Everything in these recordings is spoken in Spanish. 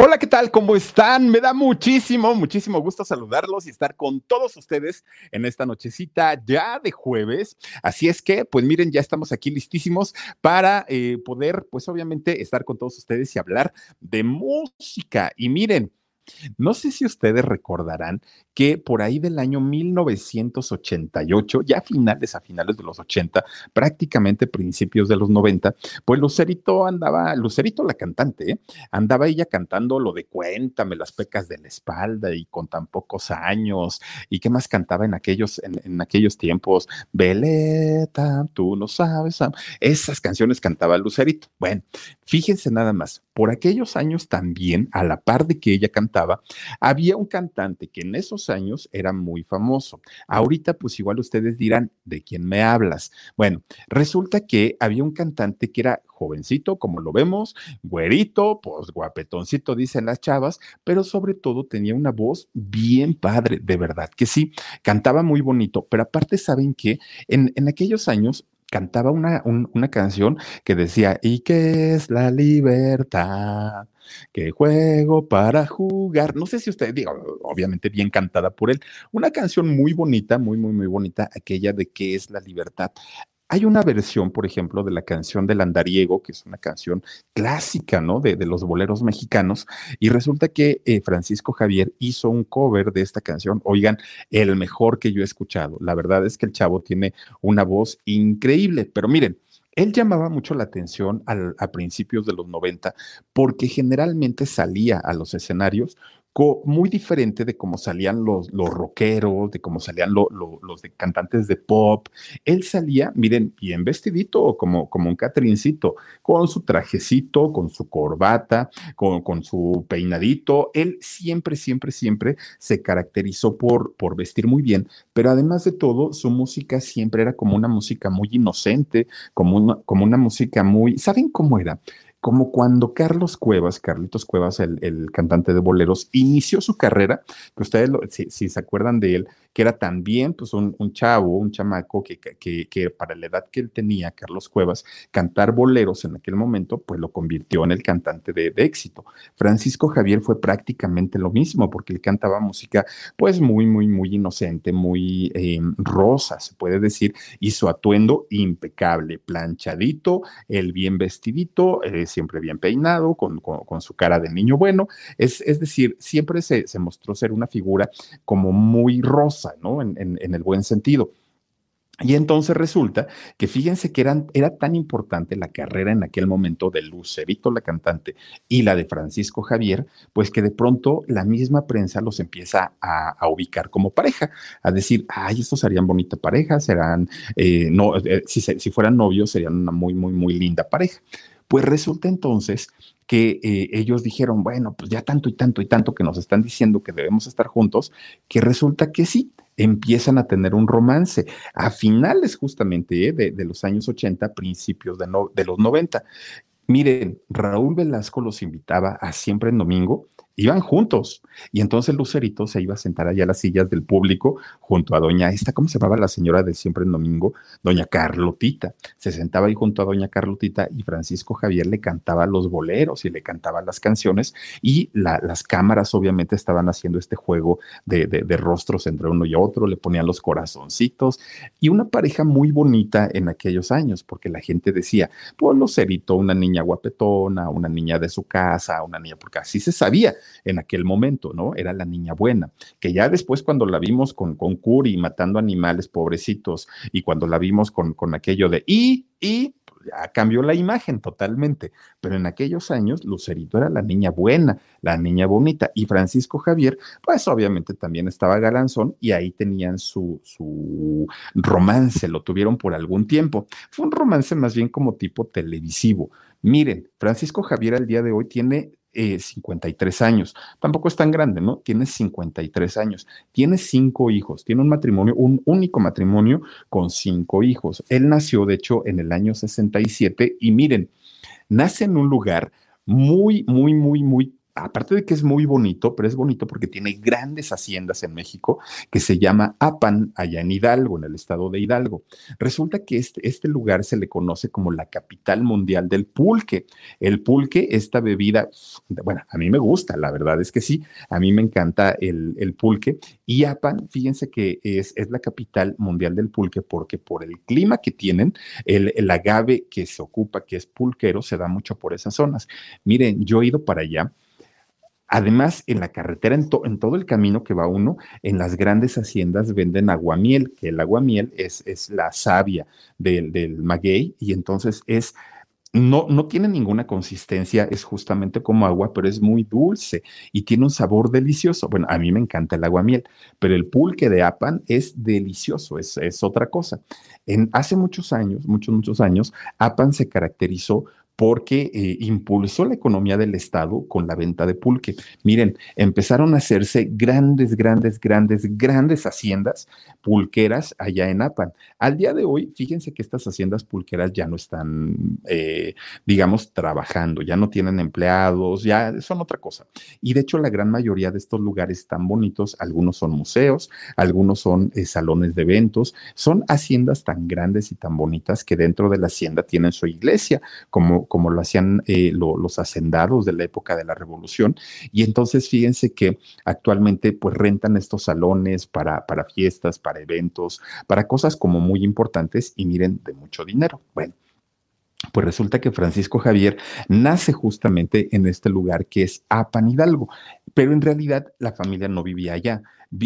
Hola, ¿qué tal? ¿Cómo están? Me da muchísimo, muchísimo gusto saludarlos y estar con todos ustedes en esta nochecita ya de jueves. Así es que, pues miren, ya estamos aquí listísimos para eh, poder, pues obviamente, estar con todos ustedes y hablar de música. Y miren, no sé si ustedes recordarán que por ahí del año 1988, ya finales a finales de los 80, prácticamente principios de los 90, pues Lucerito andaba, Lucerito la cantante, ¿eh? andaba ella cantando lo de Cuéntame las pecas de la espalda y con tan pocos años, y qué más cantaba en aquellos, en, aquellos tiempos, Veleta, tú no sabes, esas canciones cantaba Lucerito. Bueno, fíjense nada más, por aquellos años también, a la par de que ella cantaba, había un cantante que en esos años era muy famoso. Ahorita, pues igual ustedes dirán, ¿de quién me hablas? Bueno, resulta que había un cantante que era jovencito, como lo vemos, güerito, pues guapetoncito, dicen las chavas, pero sobre todo tenía una voz bien padre, de verdad que sí, cantaba muy bonito, pero aparte, ¿saben que En, en aquellos años cantaba una, un, una canción que decía, ¿y qué es la libertad? que juego para jugar. No sé si usted, digo, obviamente bien cantada por él. Una canción muy bonita, muy, muy, muy bonita, aquella de qué es la libertad. Hay una versión, por ejemplo, de la canción del andariego, que es una canción clásica, ¿no? De, los boleros mexicanos, y resulta que eh, Francisco Javier hizo un cover de esta canción, oigan, el mejor que yo he escuchado. La verdad es que el chavo tiene una voz increíble, pero miren, él llamaba mucho la atención a principios de los 90 porque generalmente salía a los escenarios muy diferente de cómo salían los, los rockeros, de cómo salían lo, lo, los cantantes de pop. Él salía, miren, bien vestidito, como, como un catrincito, con su trajecito, con su corbata, con, con su peinadito. Él siempre, siempre, siempre se caracterizó por, por vestir muy bien, pero además de todo, su música siempre era como una música muy inocente, como una, como una música muy, ¿saben cómo era? Como cuando Carlos Cuevas, Carlitos Cuevas, el, el cantante de boleros, inició su carrera, que ustedes, lo, si, si, se acuerdan de él, que era también pues un, un chavo, un chamaco que, que, que, para la edad que él tenía, Carlos Cuevas, cantar boleros en aquel momento, pues lo convirtió en el cantante de, éxito. Francisco Javier fue prácticamente lo mismo, porque él cantaba música pues muy, muy, muy inocente, muy eh, rosa, se puede decir, y su atuendo impecable, planchadito, el bien vestidito, eh, siempre bien peinado, con, con, con, su cara de niño bueno, es, es decir, siempre se, se mostró ser una figura como muy rosa, ¿no? En, en, el buen sentido. Y entonces resulta que fíjense que eran, era tan importante la carrera en aquel momento de Lucerito, la cantante, y la de Francisco Javier, pues que de pronto la misma prensa los empieza a, a ubicar como pareja, a decir, ay, estos serían bonita pareja, serán, eh, no, eh, si, si fueran novios, serían una muy, muy, muy linda pareja. Pues resulta entonces que eh, ellos dijeron, bueno, pues ya tanto y tanto y tanto que nos están diciendo que debemos estar juntos, que resulta que sí, empiezan a tener un romance a finales justamente eh, de, de, los años 80, principios de, no, de los 90. Miren, Raúl Velasco los invitaba a siempre en domingo iban juntos. Y entonces Lucerito se iba a sentar allá a las sillas del público junto a doña esta, ¿cómo se llamaba la señora de siempre en domingo? Doña Carlotita. Se sentaba ahí junto a doña Carlotita y Francisco Javier le cantaba los boleros y le cantaba las canciones y las cámaras obviamente estaban haciendo este juego de, de rostros entre uno y otro, le ponían los corazoncitos y una pareja muy bonita en aquellos años, porque la gente decía, pues Lucerito, una niña guapetona, una niña de su casa, una niña, porque así se sabía en aquel momento, ¿no? Era la niña buena, que ya después cuando la vimos con, con Curi matando animales pobrecitos y cuando la vimos con, con aquello de y, y, pues, ya cambió la imagen totalmente, pero en aquellos años Lucerito era la niña buena, la niña bonita, y Francisco Javier, pues obviamente también estaba galanzón y ahí tenían su, su romance, lo tuvieron por algún tiempo. Fue un romance más bien como tipo televisivo. Miren, Francisco Javier al día de hoy tiene 53 eh, años. Tampoco es tan grande, ¿no? Tiene 53 años. Tiene cinco hijos. Tiene un matrimonio, un único matrimonio con cinco hijos. Él nació, de hecho, en el año 67 y miren, nace en un lugar muy, muy, muy, muy aparte de que es muy bonito, pero es bonito porque tiene grandes haciendas en México que se llama Apan, allá en Hidalgo, en el estado de Hidalgo. Resulta que este, este lugar se le conoce como la capital mundial del pulque. El pulque, esta bebida, bueno, a mí me gusta, la verdad es que sí, a mí me encanta el, el pulque. Y Apan, fíjense que es, es, la capital mundial del pulque porque por el clima que tienen, el, el agave que se ocupa, que es pulquero, se da mucho por esas zonas. Miren, yo he ido para allá Además, en la carretera, en, todo el camino que va uno, en las grandes haciendas venden aguamiel, que el aguamiel es, es la savia del, del maguey y entonces es no, no, tiene ninguna consistencia, es justamente como agua, pero es muy dulce y tiene un sabor delicioso. Bueno, a mí me encanta el aguamiel, pero el pulque de Apan es delicioso, es, es otra cosa. Hace muchos años, muchos, muchos años, Apan se caracterizó porque eh, impulsó la economía del Estado con la venta de pulque. Miren, empezaron a hacerse grandes, grandes, grandes, grandes haciendas pulqueras allá en Apan. Al día de hoy, fíjense que estas haciendas pulqueras ya no están, eh, digamos, trabajando, ya no tienen empleados, ya son otra cosa. Y de hecho, la gran mayoría de estos lugares tan bonitos, algunos son museos, algunos son eh, salones de eventos, son haciendas tan grandes y tan bonitas que dentro de la hacienda tienen su iglesia, como como lo hacían eh, los hacendados de la época de la revolución. Y entonces fíjense que actualmente pues rentan estos salones para, para fiestas, para eventos, para cosas como muy importantes y miren, de mucho dinero. Bueno. Pues resulta que Francisco Javier nace justamente en este lugar que es Apan Hidalgo, pero en realidad la familia no vivía allá.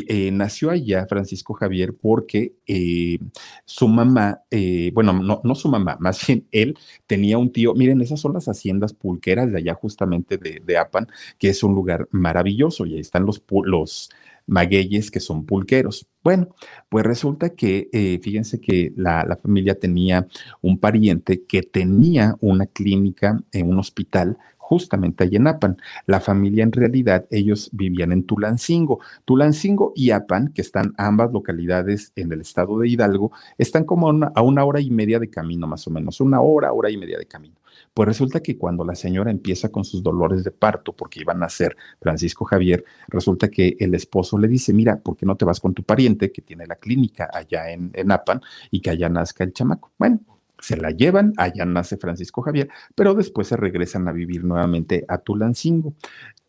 Eh, nació allá Francisco Javier porque eh, su mamá, eh, bueno, no, su mamá, más bien él tenía un tío, miren, esas son las haciendas pulqueras de allá justamente de, Apan, que es un lugar maravilloso y ahí están los, magueyes que son pulqueros. Bueno, pues resulta que, fíjense que la, la, familia tenía un pariente que tenía una clínica en un hospital justamente allí en Apan. La familia en realidad, ellos vivían en Tulancingo. Tulancingo y Apan, que están ambas localidades en el estado de Hidalgo, están como a una, hora y media de camino más o menos, una hora, hora y media de camino. Pues resulta que cuando la señora empieza con sus dolores de parto, porque iban a ser Francisco Javier, resulta que el esposo le dice, mira, ¿por qué no te vas con tu pariente que tiene la clínica allá en, en Apan y que allá nazca el chamaco? Bueno, se la llevan, allá nace Francisco Javier, pero después se regresan a vivir nuevamente a Tulancingo.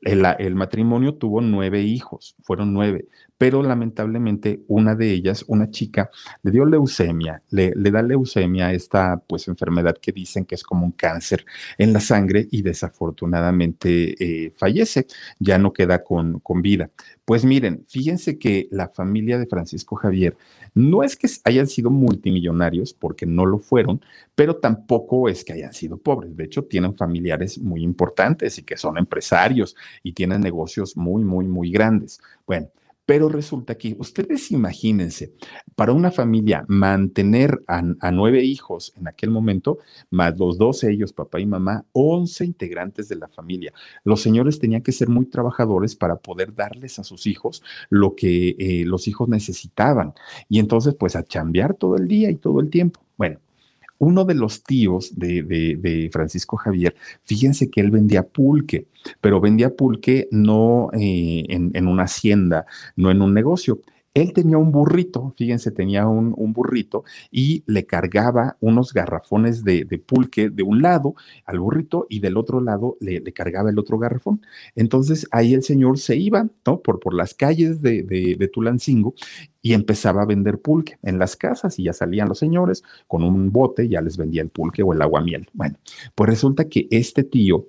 El, matrimonio tuvo nueve hijos, fueron nueve, pero lamentablemente una de ellas, una chica, le dio leucemia, le, da leucemia, esta pues enfermedad que dicen que es como un cáncer en la sangre y desafortunadamente eh, fallece, ya no queda con, con vida. Pues miren, fíjense que la familia de Francisco Javier no es que hayan sido multimillonarios, porque no lo fueron, pero tampoco es que hayan sido pobres. De hecho, tienen familiares muy importantes y que son empresarios y tienen negocios muy, muy, muy grandes. Bueno, pero resulta que ustedes imagínense, para una familia mantener a, nueve hijos en aquel momento, más los dos ellos, papá y mamá, once integrantes de la familia. Los señores tenían que ser muy trabajadores para poder darles a sus hijos lo que eh, los hijos necesitaban. Y entonces, pues a chambear todo el día y todo el tiempo. Bueno, uno de los tíos de, Francisco Javier, fíjense que él vendía pulque, pero vendía pulque no eh, en una hacienda, no en un negocio, él tenía un burrito, fíjense, tenía un, burrito y le cargaba unos garrafones de, pulque de un lado al burrito y del otro lado le, cargaba el otro garrafón. Entonces ahí el señor se iba, ¿no? Por, por las calles de, de, Tulancingo y empezaba a vender pulque en las casas y ya salían los señores con un bote, ya les vendía el pulque o el aguamiel. Bueno, pues resulta que este tío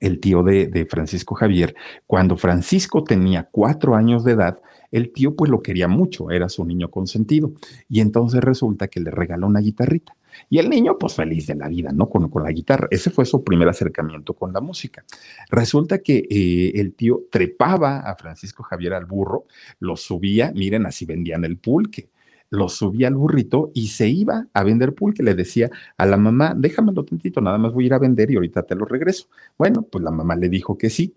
el tío de, de, Francisco Javier, cuando Francisco tenía cuatro años de edad, el tío pues lo quería mucho, era su niño consentido. Y entonces resulta que le regaló una guitarrita. Y el niño, pues feliz de la vida, ¿no? Con, con la guitarra. Ese fue su primer acercamiento con la música. Resulta que eh, el tío trepaba a Francisco Javier al burro, lo subía, miren, así vendían el pulque lo subía al burrito y se iba a vender pulque. Le decía a la mamá, déjamelo tantito, nada más voy a ir a vender y ahorita te lo regreso. Bueno, pues la mamá le dijo que sí.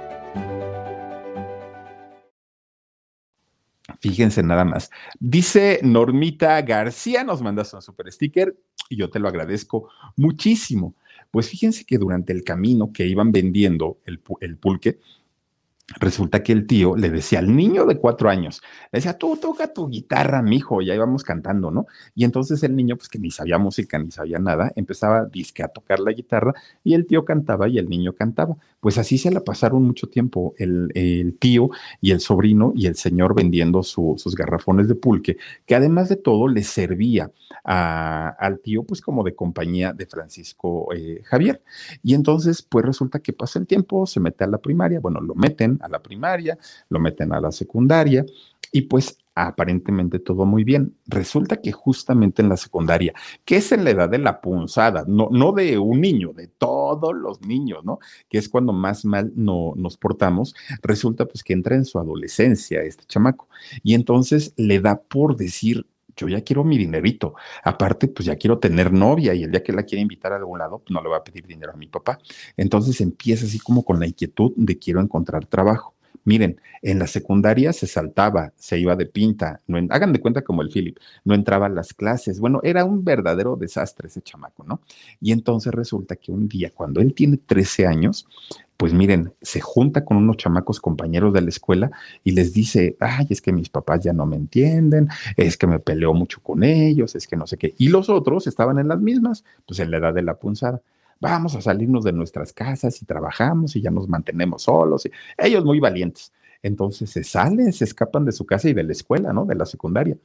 Fíjense nada más. Dice Normita García, nos mandas un super sticker y yo te lo agradezco muchísimo. Pues fíjense que durante el camino que iban vendiendo el, el pulque, Resulta que el tío le decía al niño de cuatro años, le decía, tú toca tu guitarra, mijo, y ahí vamos cantando, ¿no? Y entonces el niño, pues que ni sabía música, ni sabía nada, empezaba disque a tocar la guitarra y el tío cantaba y el niño cantaba. Pues así se la pasaron mucho tiempo el, tío y el sobrino y el señor vendiendo sus garrafones de pulque, que además de todo le servía al tío, pues como de compañía de Francisco eh, Javier. Y entonces, pues resulta que pasa el tiempo, se mete a la primaria, bueno, lo meten a la primaria, lo meten a la secundaria y pues aparentemente todo muy bien. Resulta que justamente en la secundaria, que es en la edad de la punzada, no, no de un niño, de todos los niños, ¿no? Que es cuando más mal no, nos portamos, resulta pues que entra en su adolescencia este chamaco y entonces le da por decir, yo ya quiero mi dinerito. Aparte, pues ya quiero tener novia y el día que la quiera invitar a algún lado, pues no le va a pedir dinero a mi papá. Entonces empieza así como con la inquietud de quiero encontrar trabajo. Miren, en la secundaria se saltaba, se iba de pinta, no hagan de cuenta como el Philip, no entraba a las clases. Bueno, era un verdadero desastre ese chamaco, ¿no? Y entonces resulta que un día, cuando él tiene 13 años, pues miren, se junta con unos chamacos compañeros de la escuela y les dice, ay, es que mis papás ya no me entienden, es que me peleo mucho con ellos, es que no sé qué. Y los otros estaban en las mismas, pues en la edad de la punzada. Vamos a salirnos de nuestras casas y trabajamos y ya nos mantenemos solos. Ellos muy valientes. Entonces se salen, se escapan de su casa y de la escuela, ¿no? De la secundaria.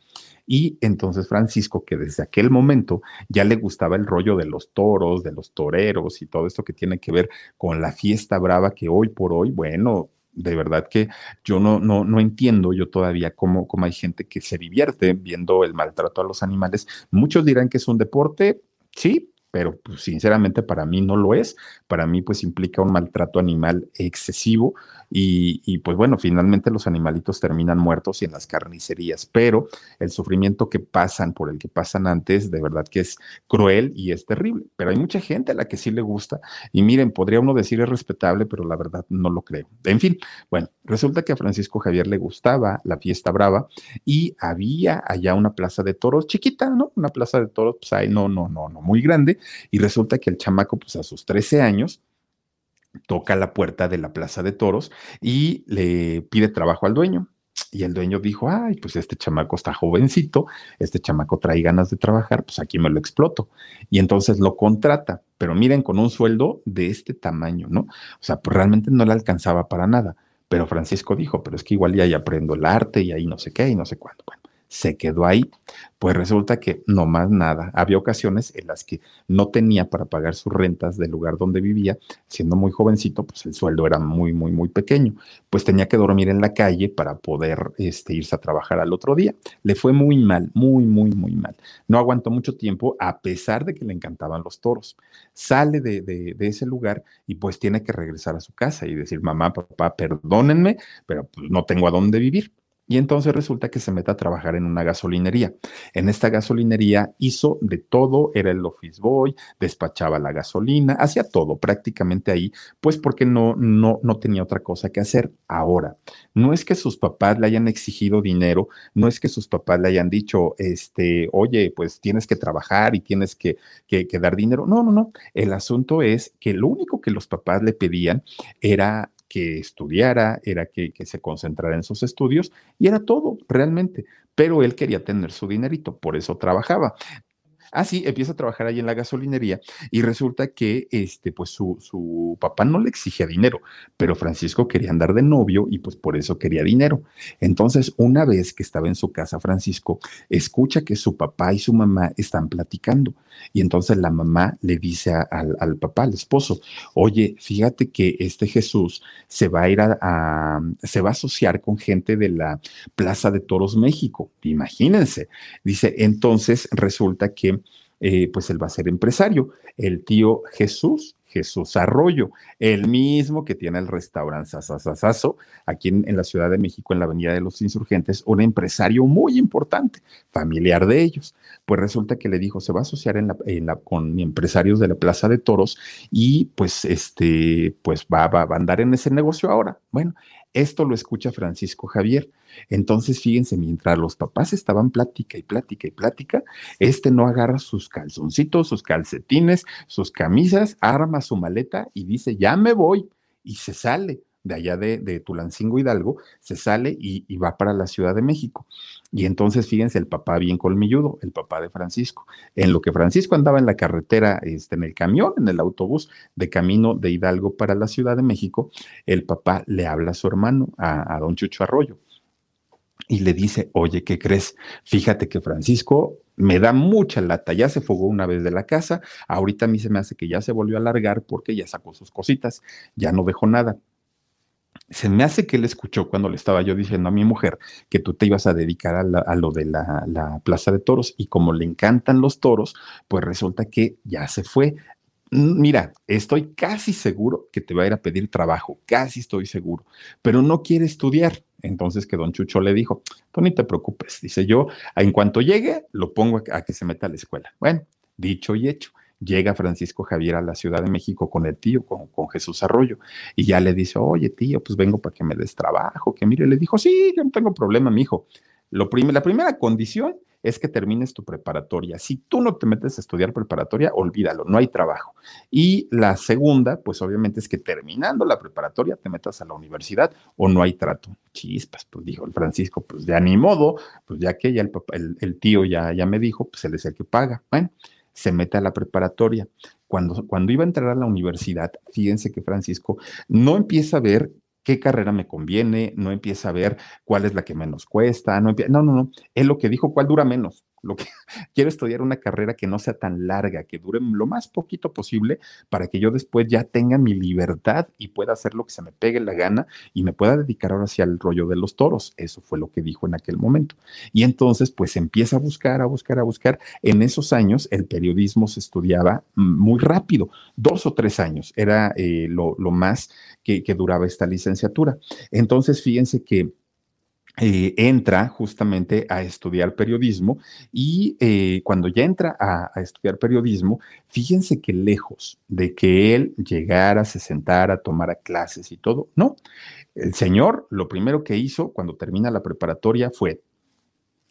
Y entonces Francisco, que desde aquel momento ya le gustaba el rollo de los toros, de los toreros y todo esto que tiene que ver con la fiesta brava que hoy por hoy, bueno, de verdad que yo no, no, no entiendo yo todavía cómo, cómo hay gente que se divierte viendo el maltrato a los animales. Muchos dirán que es un deporte, sí, pero pues, sinceramente para mí no lo es. Para mí pues implica un maltrato animal excesivo y, pues bueno, finalmente los animalitos terminan muertos y en las carnicerías, pero el sufrimiento que pasan por el que pasan antes, de verdad que es cruel y es terrible. Pero hay mucha gente a la que sí le gusta y miren, podría uno decir es respetable, pero la verdad no lo creo. En fin, bueno, resulta que a Francisco Javier le gustaba la fiesta brava y había allá una plaza de toros chiquita, ¿no? Una plaza de toros, pues ahí no, no, no, no, muy grande y resulta que el chamaco, pues a sus 13 años, toca la puerta de la plaza de toros y le pide trabajo al dueño. Y el dueño dijo, ay, pues este chamaco está jovencito, este chamaco trae ganas de trabajar, pues aquí me lo exploto. Y entonces lo contrata, pero miren, con un sueldo de este tamaño, ¿no? O sea, pues realmente no le alcanzaba para nada. Pero Francisco dijo, pero es que igual ya aprendo el arte y ahí no sé qué y no sé cuánto. Bueno, se quedó ahí. Pues resulta que no más nada. Había ocasiones en las que no tenía para pagar sus rentas del lugar donde vivía, siendo muy jovencito, pues el sueldo era muy, muy, muy pequeño. Pues tenía que dormir en la calle para poder este, irse a trabajar al otro día. Le fue muy mal, muy, muy, muy mal. No aguantó mucho tiempo a pesar de que le encantaban los toros. Sale de, ese lugar y pues tiene que regresar a su casa y decir, mamá, papá, perdónenme, pero pues, no tengo a dónde vivir. Y entonces resulta que se mete a trabajar en una gasolinería. En esta gasolinería hizo de todo, era el office boy, despachaba la gasolina, hacía todo prácticamente ahí, pues porque no, no, no tenía otra cosa que hacer. Ahora, no es que sus papás le hayan exigido dinero, no es que sus papás le hayan dicho, este, oye, pues tienes que trabajar y tienes que, que, que dar dinero. No, no, no. El asunto es que lo único que los papás le pedían era que estudiara, era que, que, se concentrara en sus estudios y era todo realmente. Pero él quería tener su dinerito, por eso trabajaba. Ah, empieza a trabajar ahí en la gasolinería y resulta que este, pues su, su, papá no le exigía dinero, pero Francisco quería andar de novio y pues por eso quería dinero. Entonces, una vez que estaba en su casa, Francisco escucha que su papá y su mamá están platicando y entonces la mamá le dice al, al, papá, al esposo, oye, fíjate que este Jesús se va a ir a, a, se va a asociar con gente de la Plaza de Toros México. Imagínense. Dice, entonces resulta que eh, pues él va a ser empresario. El tío Jesús, Jesús Arroyo, el mismo que tiene el restaurante Sasasasazo aquí en, en, la Ciudad de México, en la Avenida de los Insurgentes, un empresario muy importante, familiar de ellos. Pues resulta que le dijo, se va a asociar en la, en con empresarios de la Plaza de Toros y pues este, pues va, va, va a andar en ese negocio ahora. Bueno, esto lo escucha Francisco Javier. Entonces, fíjense, mientras los papás estaban plática y plática y plática, este no agarra sus calzoncitos, sus calcetines, sus camisas, arma su maleta y dice, ya me voy. Y se sale de allá de, Tulancingo Hidalgo, se sale y, va para la Ciudad de México. Y entonces, fíjense, el papá bien colmilludo, el papá de Francisco. En lo que Francisco andaba en la carretera, este, en el camión, en el autobús de camino de Hidalgo para la Ciudad de México, el papá le habla a su hermano, a, a don Chucho Arroyo, y le dice, oye, ¿qué crees? Fíjate que Francisco me da mucha lata, ya se fogó una vez de la casa, ahorita a mí se me hace que ya se volvió a largar porque ya sacó sus cositas, ya no dejó nada. Se me hace que él escuchó cuando le estaba yo diciendo a mi mujer que tú te ibas a dedicar a, lo de la, la, plaza de toros y como le encantan los toros, pues resulta que ya se fue. Mira, estoy casi seguro que te va a ir a pedir trabajo, casi estoy seguro, pero no quiere estudiar. Entonces que don Chucho le dijo, tú ni te preocupes, dice yo, en cuanto llegue, lo pongo a, a que se meta a la escuela. Bueno, dicho y hecho llega Francisco Javier a la Ciudad de México con el tío, con, con, Jesús Arroyo, y ya le dice, oye tío, pues vengo para que me des trabajo, que mire, le dijo, sí, yo no tengo problema, mi hijo. Prim la primera condición es que termines tu preparatoria. Si tú no te metes a estudiar preparatoria, olvídalo, no hay trabajo. Y la segunda, pues obviamente es que terminando la preparatoria te metas a la universidad o no hay trato. Chispas, pues dijo el Francisco, pues ya ni modo, pues ya que ya el, el, el tío ya, ya me dijo, pues él es el que paga. Bueno, se mete a la preparatoria. Cuando, cuando iba a entrar a la universidad, fíjense que Francisco no empieza a ver qué carrera me conviene, no empieza a ver cuál es la que menos cuesta, no, no, no, no, él lo que dijo, cuál dura menos. Lo que quiero estudiar una carrera que no sea tan larga, que dure lo más poquito posible para que yo después ya tenga mi libertad y pueda hacer lo que se me pegue la gana y me pueda dedicar ahora hacia el rollo de los toros. Eso fue lo que dijo en aquel momento. Y entonces, pues empieza a buscar, a buscar, a buscar. En esos años, el periodismo se estudiaba muy rápido, dos o tres años era eh, lo, lo, más que, que duraba esta licenciatura. Entonces, fíjense que eh, entra justamente a estudiar periodismo y eh, cuando ya entra a, a, estudiar periodismo, fíjense que lejos de que él llegara, se sentara, tomara clases y todo, no. El señor lo primero que hizo cuando termina la preparatoria fue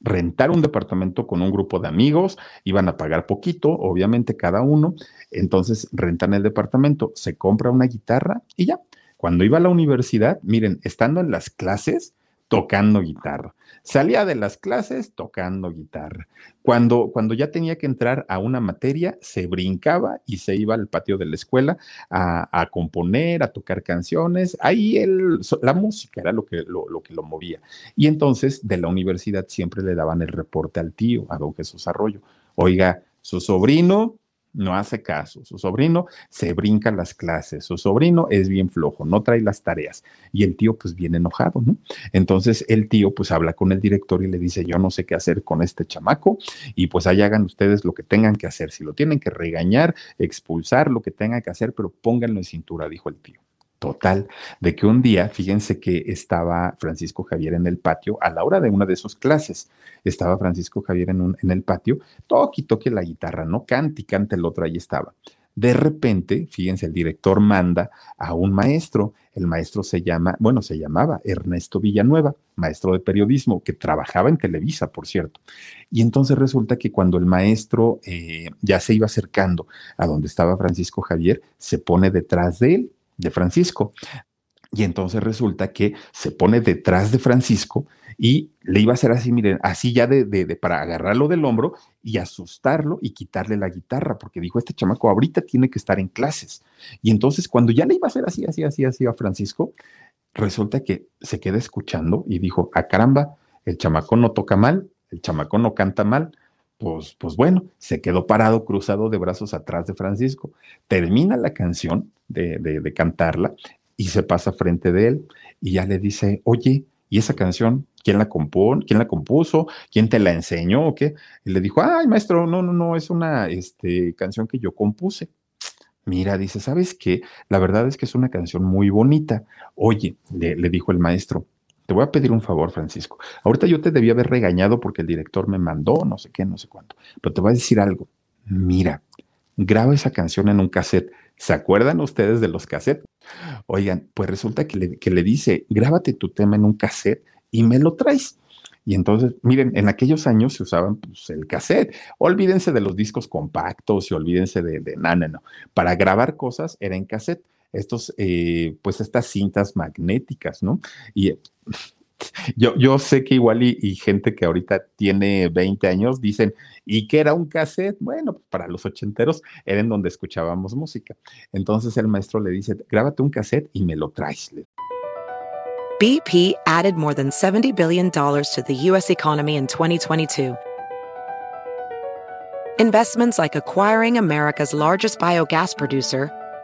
rentar un departamento con un grupo de amigos, iban a pagar poquito, obviamente cada uno, entonces rentan el departamento, se compra una guitarra y ya. Cuando iba a la universidad, miren, estando en las clases, tocando guitarra. Salía de las clases tocando guitarra. Cuando, cuando ya tenía que entrar a una materia, se brincaba y se iba al patio de la escuela a, componer, a tocar canciones. Ahí él, la música era lo que lo, lo que lo movía. Y entonces de la universidad siempre le daban el reporte al tío, a don Jesús Arroyo. Oiga, su sobrino no hace caso, su sobrino se brinca las clases, su sobrino es bien flojo, no trae las tareas y el tío pues viene enojado, ¿no? Entonces el tío pues habla con el director y le dice, yo no sé qué hacer con este chamaco y pues ahí hagan ustedes lo que tengan que hacer, si lo tienen que regañar, expulsar, lo que tengan que hacer, pero pónganlo en cintura, dijo el tío total de que un día, fíjense que estaba Francisco Javier en el patio a la hora de una de sus clases. Estaba Francisco Javier en, el patio, toque y toque la guitarra, no cante y cante el otro, ahí estaba. De repente, fíjense, el director manda a un maestro. El maestro se llama, bueno, se llamaba Ernesto Villanueva, maestro de periodismo, que trabajaba en Televisa, por cierto. Y entonces resulta que cuando el maestro eh, ya se iba acercando a donde estaba Francisco Javier, se pone detrás de él de Francisco. Y entonces resulta que se pone detrás de Francisco y le iba a hacer así, miren, así ya de, de, para agarrarlo del hombro y asustarlo y quitarle la guitarra, porque dijo, este chamaco ahorita tiene que estar en clases. Y entonces cuando ya le iba a hacer así, así, así, así a Francisco, resulta que se queda escuchando y dijo, a ah, caramba, el chamaco no toca mal, el chamaco no canta mal, pues, pues bueno, se quedó parado, cruzado de brazos atrás de Francisco. Termina la canción de, de, cantarla y se pasa frente de él y ya le dice, oye, ¿y esa canción quién la compone, quién la compuso, quién te la enseñó o qué? Y le dijo, ay, maestro, no, no, no, es una este, canción que yo compuse. Mira, dice, ¿sabes qué? La verdad es que es una canción muy bonita. Oye, le, le dijo el maestro, te voy a pedir un favor, Francisco. Ahorita yo te debía haber regañado porque el director me mandó, no sé qué, no sé cuánto. Pero te voy a decir algo. Mira, graba esa canción en un cassette. ¿Se acuerdan ustedes de los cassettes? Oigan, pues resulta que le, que le dice, grábate tu tema en un cassette y me lo traes. Y entonces, miren, en aquellos años se usaban pues, el cassette. Olvídense de los discos compactos y olvídense de, de no, no. Para grabar cosas era en cassette estos, eh, pues estas cintas magnéticas, ¿no? Y yo, yo sé que igual y, gente que ahorita tiene 20 años dicen, ¿y qué era un cassette? Bueno, pues, para los ochenteros era en donde escuchábamos música. Entonces el maestro le dice, grábate un cassette y me lo traes. BP added more than $70 billion to the U.S. economy in 2022. Investments like acquiring America's largest biogas producer,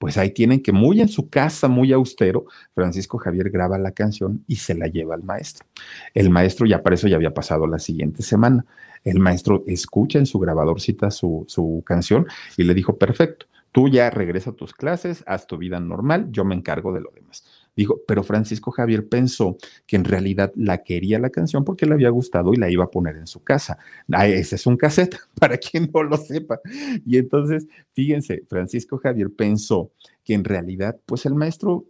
pues ahí tienen que muy en su casa, muy austero, Francisco Javier graba la canción y se la lleva al maestro. El maestro ya para eso ya había pasado la siguiente semana. El maestro escucha en su grabadorcita su, su canción y le dijo, perfecto, tú ya regresa a tus clases, haz tu vida normal, yo me encargo de lo demás. Dijo, pero Francisco Javier pensó que en realidad la quería la canción porque le había gustado y la iba a poner en su casa. Ah, ese es un cassette, para quien no lo sepa. Y entonces, fíjense, Francisco Javier pensó que en realidad, pues el maestro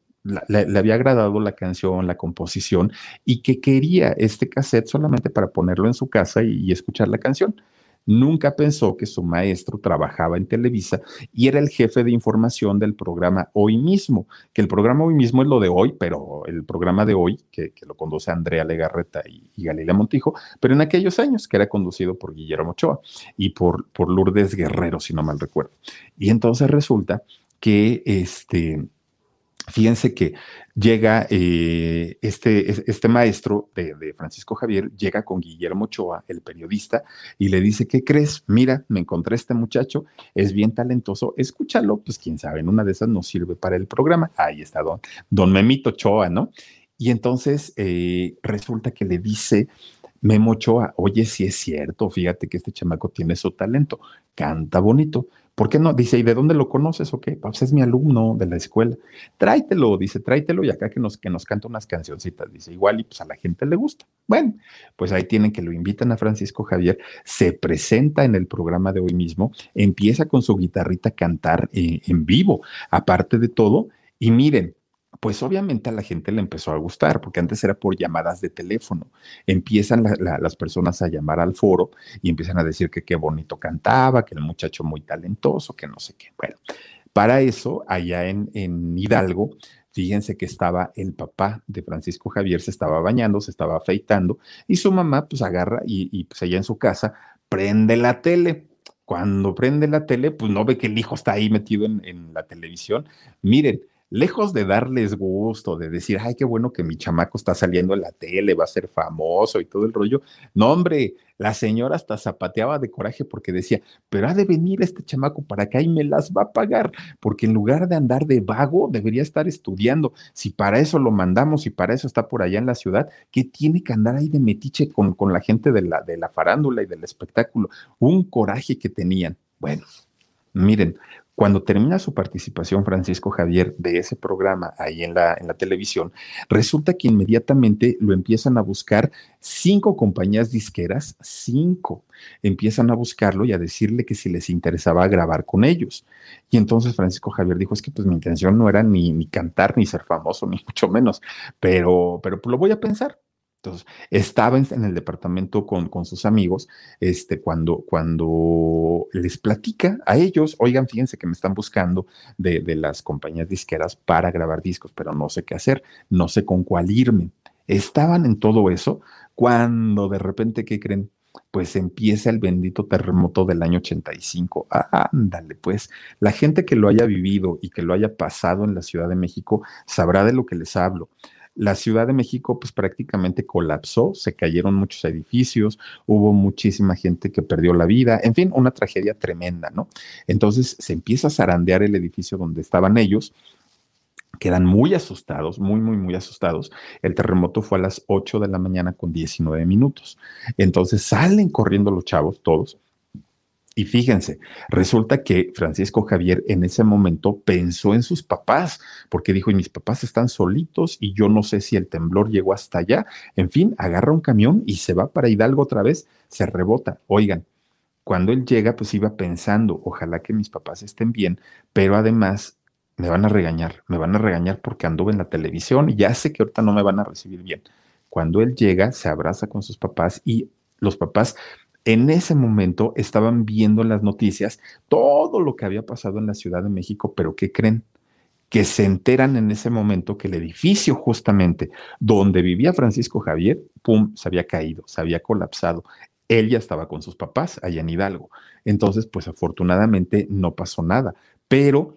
le, había agradado la canción, la composición y que quería este cassette solamente para ponerlo en su casa y, escuchar la canción. Nunca pensó que su maestro trabajaba en Televisa y era el jefe de información del programa Hoy mismo, que el programa Hoy mismo es lo de hoy, pero el programa de hoy, que, lo conduce Andrea Legarreta y, y, Galilea Montijo, pero en aquellos años, que era conducido por Guillermo Ochoa y por, por Lourdes Guerrero, si no mal recuerdo. Y entonces resulta que este Fíjense que llega eh, este, este maestro de, Francisco Javier, llega con Guillermo Ochoa, el periodista, y le dice, ¿qué crees? Mira, me encontré este muchacho, es bien talentoso, escúchalo, pues quién sabe, en una de esas nos sirve para el programa. Ahí está don, don Memito Ochoa, ¿no? Y entonces eh, resulta que le dice, Memo Ochoa, oye, sí es cierto, fíjate que este chamaco tiene su talento, canta bonito. ¿Por qué no? Dice, ¿y de dónde lo conoces o qué? Pues es mi alumno de la escuela. Tráetelo, dice, tráetelo y acá que nos, que nos canta unas cancioncitas. Dice, igual y pues a la gente le gusta. Bueno, pues ahí tienen que lo invitan a Francisco Javier, se presenta en el programa de hoy mismo, empieza con su guitarrita a cantar eh, en vivo, aparte de todo, y miren, pues obviamente a la gente le empezó a gustar, porque antes era por llamadas de teléfono. Empiezan las personas a llamar al foro y empiezan a decir que qué bonito cantaba, que el muchacho muy talentoso, que no sé qué. Bueno, para eso, allá en, en Hidalgo, fíjense que estaba el papá de Francisco Javier, se estaba bañando, se estaba afeitando, y su mamá pues agarra y, y pues allá en su casa prende la tele cuando prende la tele, pues no ve que el hijo está ahí metido en, en, la televisión. Miren, lejos de darles gusto, de decir, ay, qué bueno que mi chamaco está saliendo en la tele, va a ser famoso y todo el rollo. No, hombre, la señora hasta zapateaba de coraje porque decía, pero ha de venir este chamaco para acá y me las va a pagar, porque en lugar de andar de vago, debería estar estudiando. Si para eso lo mandamos y para eso está por allá en la ciudad, ¿qué tiene que andar ahí de metiche con, con la gente de la, de la farándula y del espectáculo? Un coraje que tenían. Bueno, miren, cuando termina su participación Francisco Javier de ese programa ahí en la, en la televisión, resulta que inmediatamente lo empiezan a buscar cinco compañías disqueras, cinco, empiezan a buscarlo y a decirle que si les interesaba grabar con ellos. Y entonces Francisco Javier dijo, es que pues mi intención no era ni, ni cantar, ni ser famoso, ni mucho menos, pero, pero pues lo voy a pensar. Entonces, estaba en, el departamento con, con, sus amigos, este, cuando, cuando les platica a ellos, oigan, fíjense que me están buscando de, de las compañías disqueras para grabar discos, pero no sé qué hacer, no sé con cuál irme. Estaban en todo eso cuando de repente, ¿qué creen? Pues empieza el bendito terremoto del año 85. Ah, ándale, pues la gente que lo haya vivido y que lo haya pasado en la Ciudad de México sabrá de lo que les hablo. La Ciudad de México pues prácticamente colapsó, se cayeron muchos edificios, hubo muchísima gente que perdió la vida, en fin, una tragedia tremenda, ¿no? Entonces se empieza a zarandear el edificio donde estaban ellos, quedan muy asustados, muy, muy, muy asustados. El terremoto fue a las 8 de la mañana con 19 minutos. Entonces salen corriendo los chavos, todos, y fíjense, resulta que Francisco Javier en ese momento pensó en sus papás, porque dijo, y mis papás están solitos y yo no sé si el temblor llegó hasta allá. En fin, agarra un camión y se va para Hidalgo otra vez, se rebota. Oigan, cuando él llega, pues iba pensando, ojalá que mis papás estén bien, pero además me van a regañar, me van a regañar porque anduve en la televisión y ya sé que ahorita no me van a recibir bien. Cuando él llega, se abraza con sus papás y los papás en ese momento estaban viendo en las noticias todo lo que había pasado en la Ciudad de México, pero ¿qué creen? Que se enteran en ese momento que el edificio justamente donde vivía Francisco Javier, pum, se había caído, se había colapsado. Él ya estaba con sus papás allá en Hidalgo. Entonces, pues afortunadamente no pasó nada, pero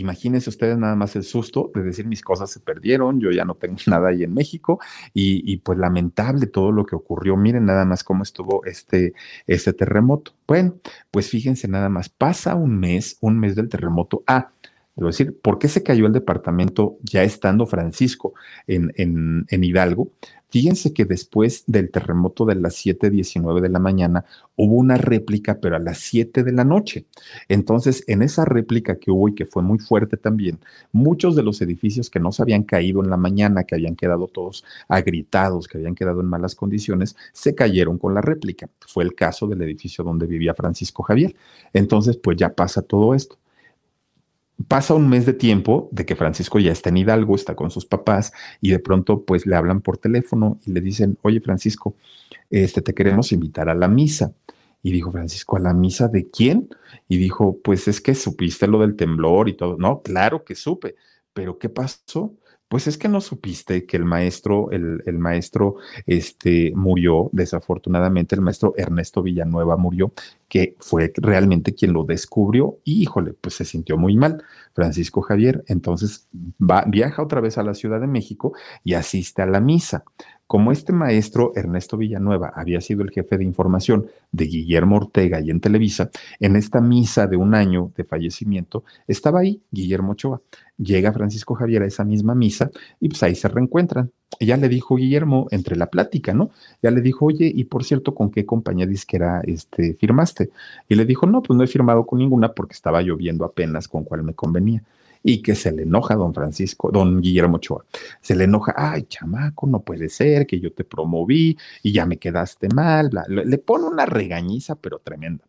imagínense ustedes nada más el susto de decir mis cosas se perdieron, yo ya no tengo nada ahí en México y, y, pues lamentable todo lo que ocurrió. Miren nada más cómo estuvo este, este terremoto. Bueno, pues fíjense nada más, pasa un mes, un mes del terremoto. Ah, debo decir, ¿por qué se cayó el departamento ya estando Francisco en, en, en Hidalgo? Fíjense que después del terremoto de las 7:19 de la mañana hubo una réplica, pero a las 7 de la noche. Entonces, en esa réplica que hubo y que fue muy fuerte también, muchos de los edificios que no se habían caído en la mañana, que habían quedado todos agritados, que habían quedado en malas condiciones, se cayeron con la réplica. Fue el caso del edificio donde vivía Francisco Javier. Entonces, pues ya pasa todo esto pasa un mes de tiempo de que Francisco ya está en Hidalgo, está con sus papás y de pronto pues le hablan por teléfono y le dicen, oye Francisco, este te queremos invitar a la misa. Y dijo Francisco, ¿a la misa de quién? Y dijo, pues es que supiste lo del temblor y todo. No, claro que supe, pero ¿qué pasó? Pues es que no supiste que el maestro, el, maestro, este, murió, desafortunadamente, el maestro Ernesto Villanueva murió, que fue realmente quien lo descubrió y, híjole, pues se sintió muy mal, Francisco Javier. Entonces va, viaja otra vez a la Ciudad de México y asiste a la misa. Como este maestro Ernesto Villanueva había sido el jefe de información de Guillermo Ortega y en Televisa, en esta misa de un año de fallecimiento estaba ahí Guillermo Ochoa. Llega Francisco Javier a esa misma misa y pues ahí se reencuentran. ya le dijo Guillermo entre la plática, ¿no? Ya le dijo, oye, y por cierto, ¿con qué compañía disquera este, firmaste? Y le dijo, no, pues no he firmado con ninguna porque estaba lloviendo apenas con cuál me convenía. Y que se le enoja don Francisco, don Guillermo Ochoa. Se le enoja, ay, chamaco, no puede ser que yo te promoví y ya me quedaste mal. Le pone una regañiza, pero tremenda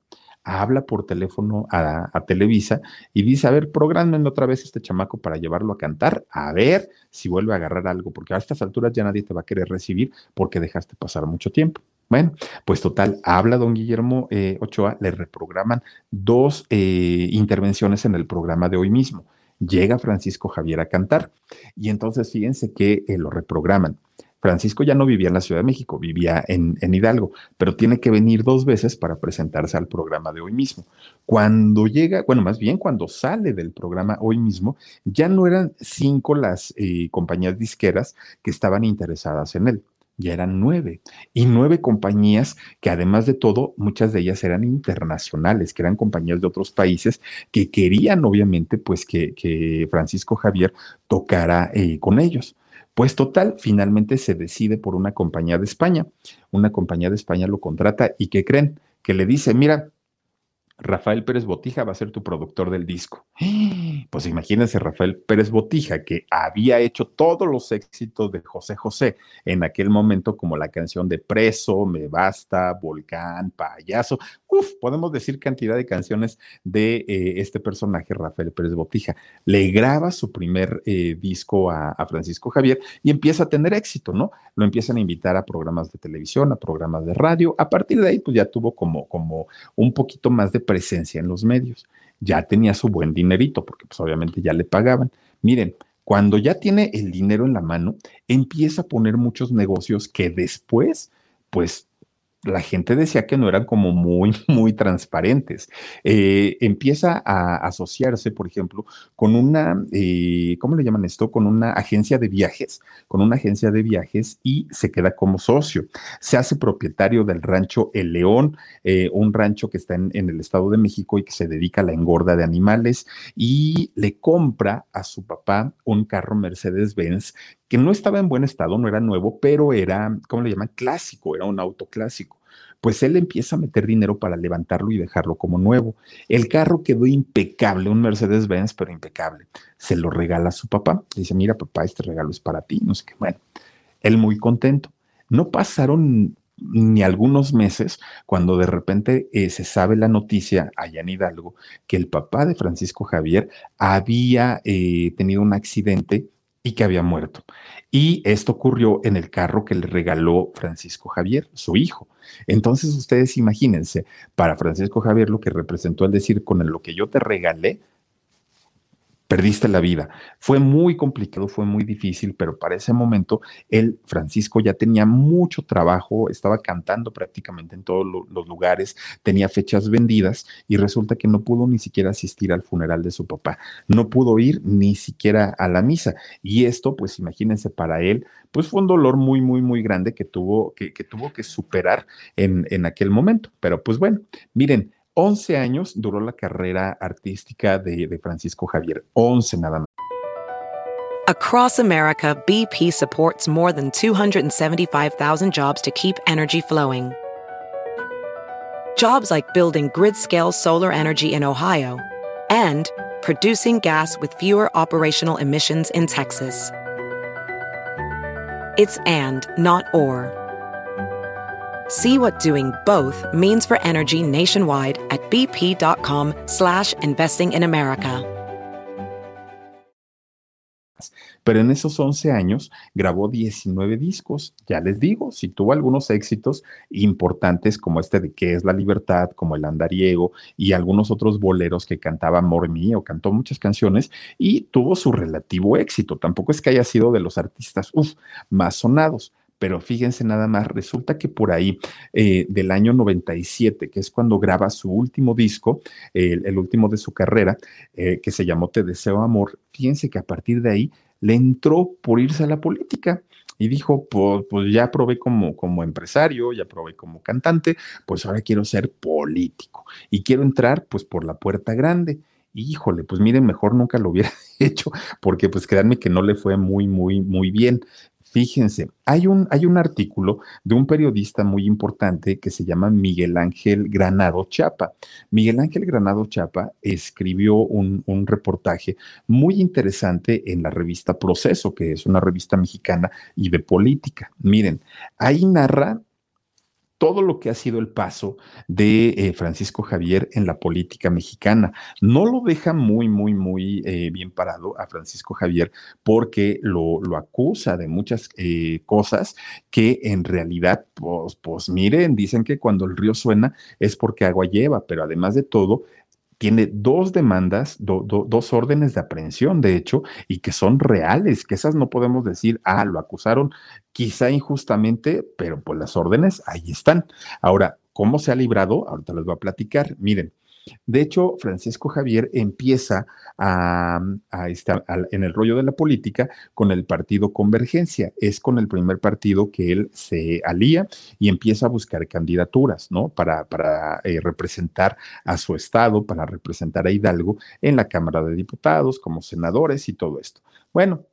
habla por teléfono a, Televisa y dice, a ver, prográmenme otra vez este chamaco para llevarlo a cantar, a ver si vuelve a agarrar algo, porque a estas alturas ya nadie te va a querer recibir porque dejaste pasar mucho tiempo. Bueno, pues total, habla don Guillermo eh, Ochoa, le reprograman dos eh, intervenciones en el programa de hoy mismo. Llega Francisco Javier a cantar y entonces fíjense que eh, lo reprograman. Francisco ya no vivía en la Ciudad de México, vivía en, Hidalgo, pero tiene que venir dos veces para presentarse al programa de hoy mismo. Cuando llega, bueno, más bien cuando sale del programa hoy mismo, ya no eran cinco las eh, compañías disqueras que estaban interesadas en él ya eran nueve. Y nueve compañías que además de todo, muchas de ellas eran internacionales, que eran compañías de otros países que querían obviamente pues que, Francisco Javier tocara eh, con ellos. Pues total, finalmente se decide por una compañía de España. Una compañía de España lo contrata y ¿qué creen? Que le dice, mira, Rafael Pérez Botija va a ser tu productor del disco. Pues imagínense Rafael Pérez Botija, que había hecho todos los éxitos de José José en aquel momento, como la canción de Preso, Me Basta, Volcán, Payaso. Uf, podemos decir cantidad de canciones de eh, este personaje, Rafael Pérez Botija. Le graba su primer eh, disco a, a, Francisco Javier y empieza a tener éxito, ¿no? Lo empiezan a invitar a programas de televisión, a programas de radio. A partir de ahí, pues ya tuvo como, como un poquito más de presencia en los medios. Ya tenía su buen dinerito, porque pues obviamente ya le pagaban. Miren, cuando ya tiene el dinero en la mano, empieza a poner muchos negocios que después, pues la gente decía que no eran como muy, muy transparentes. Eh, empieza a asociarse, por ejemplo, con una, eh, ¿cómo le llaman esto? Con una agencia de viajes, con una agencia de viajes y se queda como socio. Se hace propietario del rancho El León, eh, un rancho que está en, en el Estado de México y que se dedica a la engorda de animales y le compra a su papá un carro Mercedes-Benz que no estaba en buen estado, no era nuevo, pero era, ¿cómo le llaman? Clásico, era un auto clásico. Pues él empieza a meter dinero para levantarlo y dejarlo como nuevo. El carro quedó impecable, un Mercedes-Benz, pero impecable. Se lo regala a su papá. dice, mira, papá, este regalo es para ti, no sé qué. Bueno, él muy contento. No pasaron ni algunos meses cuando de repente eh, se sabe la noticia allá en Hidalgo que el papá de Francisco Javier había eh, tenido un accidente y que había muerto. Y esto ocurrió en el carro que le regaló Francisco Javier, su hijo. Entonces ustedes imagínense, para Francisco Javier lo que representó el decir, con lo que yo te regalé, perdiste la vida. Fue muy complicado, fue muy difícil, pero para ese momento él, Francisco, ya tenía mucho trabajo, estaba cantando prácticamente en todos los lugares, tenía fechas vendidas y resulta que no pudo ni siquiera asistir al funeral de su papá, no pudo ir ni siquiera a la misa. Y esto, pues imagínense, para él, pues fue un dolor muy, muy, muy grande que tuvo que, que tuvo que superar en, en aquel momento. Pero pues bueno, miren, 11 años duró la carrera artística de, de Francisco Javier. 11 nada más. Across America, BP supports more than 275,000 jobs to keep energy flowing. Jobs like building grid-scale solar energy in Ohio and producing gas with fewer operational emissions in Texas. It's and, not or. See what doing both means for energy nationwide at bp.com slash investing in America. Pero en esos 11 años grabó 19 discos. Ya les digo, si tuvo algunos éxitos importantes como este de ¿Qué es la libertad? como El andariego y algunos otros boleros que cantaba Amor Mío, cantó muchas canciones y tuvo su relativo éxito. Tampoco es que haya sido de los artistas más sonados pero fíjense nada más, resulta que por ahí eh, del año 97, que es cuando graba su último disco, el, último de su carrera, eh, que se llamó Te deseo amor, fíjense que a partir de ahí le entró por irse a la política y dijo, pues, pues, ya probé como, como empresario, ya probé como cantante, pues ahora quiero ser político y quiero entrar pues por la puerta grande. Híjole, pues miren, mejor nunca lo hubiera hecho, porque pues créanme que no le fue muy, muy, muy bien Fíjense, hay un, hay un artículo de un periodista muy importante que se llama Miguel Ángel Granado Chapa. Miguel Ángel Granado Chapa escribió un, un reportaje muy interesante en la revista Proceso, que es una revista mexicana y de política. Miren, ahí narra todo lo que ha sido el paso de eh, Francisco Javier en la política mexicana. No lo deja muy, muy, muy eh, bien parado a Francisco Javier porque lo, lo acusa de muchas eh, cosas que en realidad, pues, pues miren, dicen que cuando el río suena es porque agua lleva, pero además de todo, tiene dos demandas, dos órdenes de aprehensión, de hecho, y que son reales, que esas no podemos decir, ah, lo acusaron quizá injustamente, pero pues las órdenes ahí están. Ahora, ¿cómo se ha librado? Ahorita les voy a platicar. Miren, de hecho, Francisco Javier empieza a, estar en el rollo de la política con el partido Convergencia. Es con el primer partido que él se alía y empieza a buscar candidaturas, ¿no? Para, eh, representar a su estado, para representar a Hidalgo en la Cámara de Diputados, como senadores y todo esto. Bueno,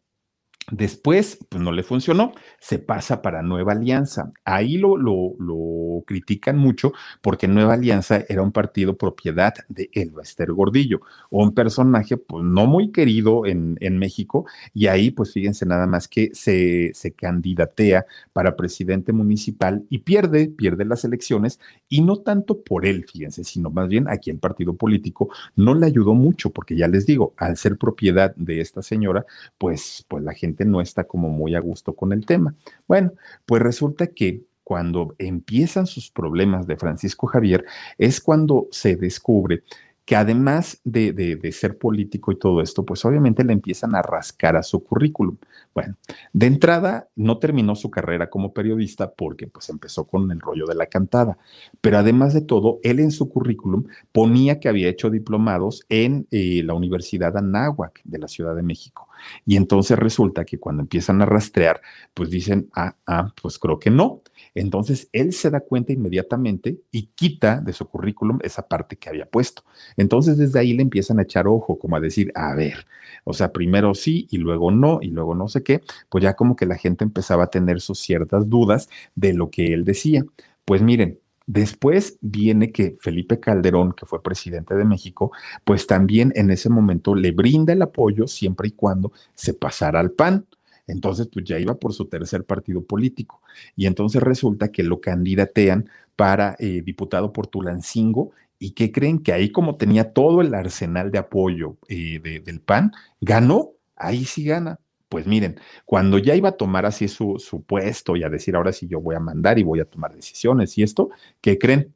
Después, pues no le funcionó, se pasa para Nueva Alianza. Ahí lo, lo, lo, critican mucho porque Nueva Alianza era un partido propiedad de Elba Ester Gordillo, un personaje pues no muy querido en, en, México y ahí pues fíjense nada más que se, se candidatea para presidente municipal y pierde, pierde las elecciones y no tanto por él, fíjense, sino más bien aquí el partido político no le ayudó mucho porque ya les digo, al ser propiedad de esta señora, pues, pues la gente no está como muy a gusto con el tema. Bueno, pues resulta que cuando empiezan sus problemas de Francisco Javier es cuando se descubre que además de, ser político y todo esto, pues obviamente le empiezan a rascar a su currículum. Bueno, de entrada no terminó su carrera como periodista porque pues empezó con el rollo de la cantada, pero además de todo, él en su currículum ponía que había hecho diplomados en eh, la Universidad Anáhuac de la Ciudad de México. Y entonces resulta que cuando empiezan a rastrear, pues dicen, ah, ah, pues creo que no. Entonces él se da cuenta inmediatamente y quita de su currículum esa parte que había puesto. Entonces desde ahí le empiezan a echar ojo, como a decir, a ver, o sea, primero sí y luego no y luego no sé qué, pues ya como que la gente empezaba a tener sus ciertas dudas de lo que él decía. Pues miren, Después viene que Felipe Calderón, que fue presidente de México, pues también en ese momento le brinda el apoyo siempre y cuando se pasara al PAN. Entonces, pues ya iba por su tercer partido político. Y entonces resulta que lo candidatean para eh, diputado por Tulancingo y que creen que ahí como tenía todo el arsenal de apoyo eh, del PAN, ganó, ahí sí gana. Pues miren, cuando ya iba a tomar así su, su puesto y a decir ahora sí yo voy a mandar y voy a tomar decisiones y esto, ¿qué creen?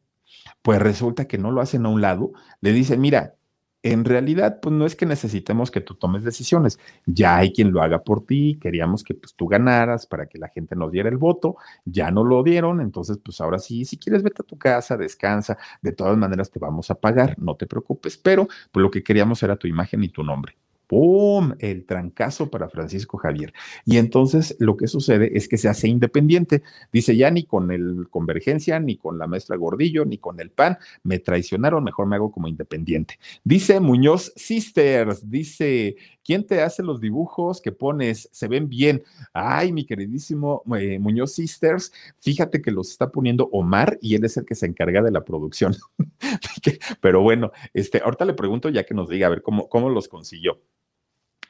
Pues resulta que no lo hacen a un lado, le dicen, mira, en realidad, pues no es que necesitemos que tú tomes decisiones, ya hay quien lo haga por ti, queríamos que pues, tú ganaras para que la gente nos diera el voto, ya no lo dieron, entonces pues ahora sí, si quieres vete a tu casa, descansa, de todas maneras te vamos a pagar, no te preocupes, pero pues lo que queríamos era tu imagen y tu nombre. ¡Pum! El trancazo para Francisco Javier. Y entonces lo que sucede es que se hace independiente. Dice, ya ni con el Convergencia, ni con la maestra Gordillo, ni con el PAN, me traicionaron, mejor me hago como independiente. Dice Muñoz Sisters, dice, ¿quién te hace los dibujos que pones? Se ven bien. Ay, mi queridísimo eh, Muñoz Sisters, fíjate que los está poniendo Omar y él es el que se encarga de la producción. Pero bueno, este, ahorita le pregunto ya que nos diga a ver cómo, cómo los consiguió.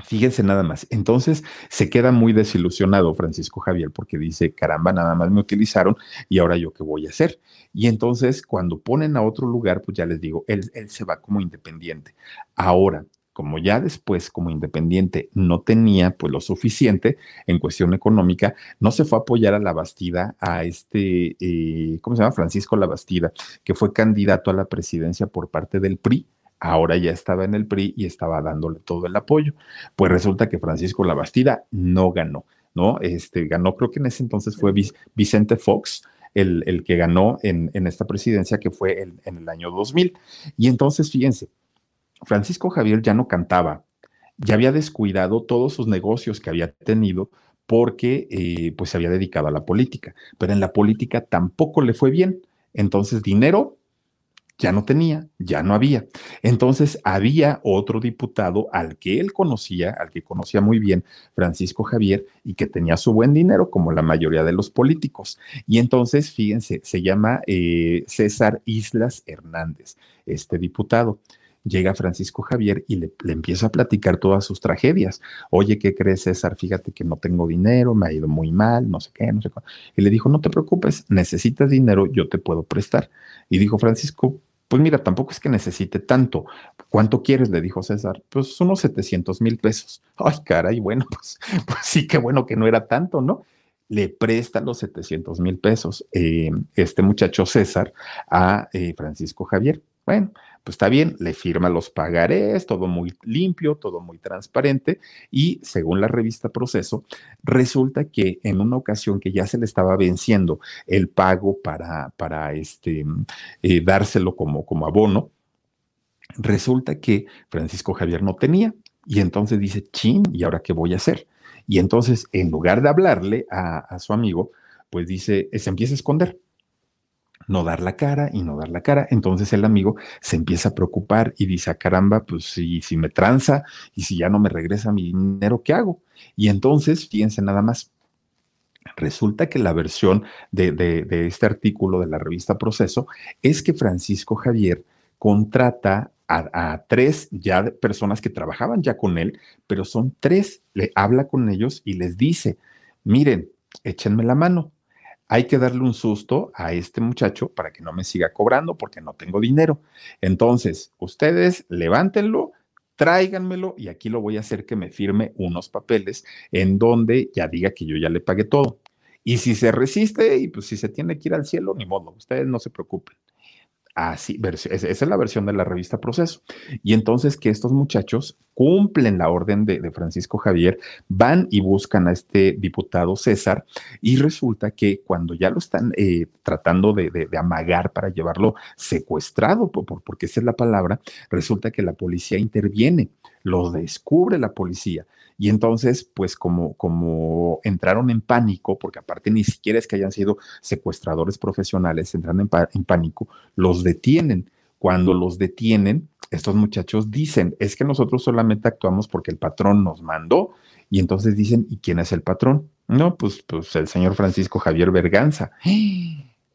Fíjense nada más. Entonces se queda muy desilusionado Francisco Javier porque dice, caramba, nada más me utilizaron y ahora yo qué voy a hacer. Y entonces cuando ponen a otro lugar, pues ya les digo, él, se va como independiente. Ahora, como ya después como independiente no tenía pues lo suficiente en cuestión económica, no se fue a apoyar a la Bastida, a este, eh, ¿cómo se llama? Francisco La Bastida, que fue candidato a la presidencia por parte del PRI ahora ya estaba en el PRI y estaba dándole todo el apoyo. Pues resulta que Francisco Labastida no ganó, ¿no? Este, ganó, creo que en ese entonces fue Vicente Fox, el, el que ganó en, en, esta presidencia, que fue en el año 2000. Y entonces, fíjense, Francisco Javier ya no cantaba, ya había descuidado todos sus negocios que había tenido porque eh, pues se había dedicado a la política, pero en la política tampoco le fue bien. Entonces, dinero ya no tenía, ya no había. Entonces había otro diputado al que él conocía, al que conocía muy bien, Francisco Javier, y que tenía su buen dinero, como la mayoría de los políticos. Y entonces, fíjense, se llama eh, César Islas Hernández, este diputado llega Francisco Javier y le, empieza a platicar todas sus tragedias. Oye, ¿qué crees, César? Fíjate que no tengo dinero, me ha ido muy mal, no sé qué, no sé qué. Y le dijo, no te preocupes, necesitas dinero, yo te puedo prestar. Y dijo Francisco, pues mira, tampoco es que necesite tanto. ¿Cuánto quieres? Le dijo César. Pues unos 700 mil pesos. Ay, caray, bueno, pues, pues, sí, qué bueno que no era tanto, ¿no? Le presta los 700 mil pesos eh, este muchacho César a eh, Francisco Javier. Bueno, pues está bien, le firma los pagarés, todo muy limpio, todo muy transparente y según la revista Proceso, resulta que en una ocasión que ya se le estaba venciendo el pago para, para este, eh, dárselo como, como abono, resulta que Francisco Javier no tenía y entonces dice, chin, ¿y ahora qué voy a hacer? Y entonces, en lugar de hablarle a, a su amigo, pues dice, se empieza a esconder no dar la cara y no dar la cara. Entonces el amigo se empieza a preocupar y dice, ah, caramba, pues si, si me tranza y si ya no me regresa mi dinero, ¿qué hago? Y entonces, fíjense nada más, Resulta que la versión de, de, este artículo de la revista Proceso es que Francisco Javier contrata a, a, tres ya personas que trabajaban ya con él, pero son tres, le habla con ellos y les dice, miren, échenme la mano, hay que darle un susto a este muchacho para que no me siga cobrando porque no tengo dinero. Entonces, ustedes levántenlo, tráiganmelo y aquí lo voy a hacer que me firme unos papeles en donde ya diga que yo ya le pagué todo. Y si se resiste y pues si se tiene que ir al cielo, ni modo, ustedes no se preocupen. Así, esa es la versión de la revista Proceso. Y entonces que estos muchachos cumplen la orden de, Francisco Javier, van y buscan a este diputado César y resulta que cuando ya lo están eh, tratando de, amagar para llevarlo secuestrado, porque esa es la palabra, resulta que la policía interviene, lo descubre la policía y entonces, pues como, como entraron en pánico, porque aparte ni siquiera es que hayan sido secuestradores profesionales, entran en, en pánico, los detienen. Cuando los detienen, estos muchachos dicen, es que nosotros solamente actuamos porque el patrón nos mandó. Y entonces dicen, ¿y quién es el patrón? No, pues, pues el señor Francisco Javier Berganza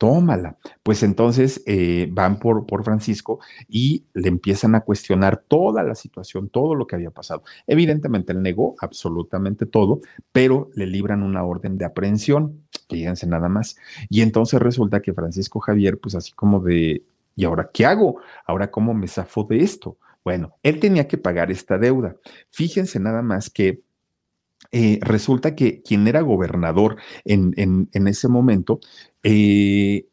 tómala. Pues entonces eh, van por, por Francisco y le empiezan a cuestionar toda la situación, todo lo que había pasado. Evidentemente él negó absolutamente todo, pero le libran una orden de aprehensión, fíjense nada más. Y entonces resulta que Francisco Javier, pues así como de, ¿y ahora qué hago? ¿Ahora cómo me zafo de esto? Bueno, él tenía que pagar esta deuda. Fíjense nada más que eh, resulta que quien era gobernador en, en, ese momento eh,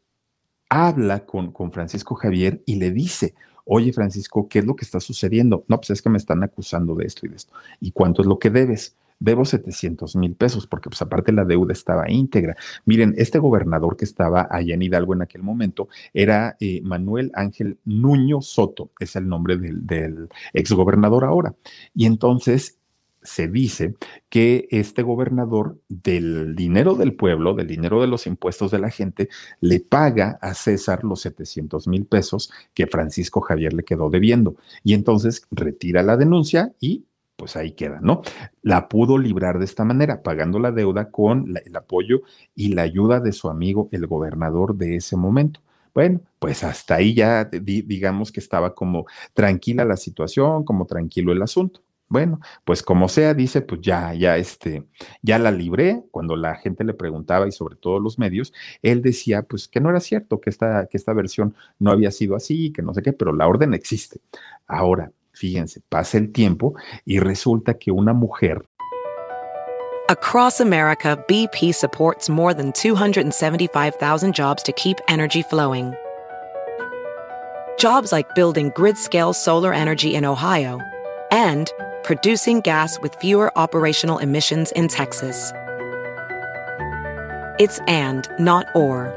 habla con, con Francisco Javier y le dice, oye Francisco, ¿qué es lo que está sucediendo? No, pues es que me están acusando de esto y de esto. ¿Y cuánto es lo que debes? Debo 700 mil pesos porque pues aparte la deuda estaba íntegra. Miren, este gobernador que estaba allá en Hidalgo en aquel momento era eh, Manuel Ángel Nuño Soto, es el nombre del, del exgobernador ahora. Y entonces se dice que este gobernador del dinero del pueblo, del dinero de los impuestos de la gente, le paga a César los 700 mil pesos que Francisco Javier le quedó debiendo. Y entonces retira la denuncia y pues ahí queda, ¿no? La pudo librar de esta manera, pagando la deuda con el apoyo y la ayuda de su amigo, el gobernador de ese momento. Bueno, pues hasta ahí ya digamos que estaba como tranquila la situación, como tranquilo el asunto. Bueno, pues como sea, dice, pues ya, ya, este, ya la libré. Cuando la gente le preguntaba y sobre todo los medios, él decía, pues que no era cierto, que esta, que esta versión no había sido así, que no sé qué, pero la orden existe. Ahora, fíjense, pasa el tiempo y resulta que una mujer. Across America, BP supports more than 275,000 jobs to keep energy flowing. Jobs like building grid-scale solar energy in Ohio and producing gas with fewer operational emissions in Texas. It's and, not or.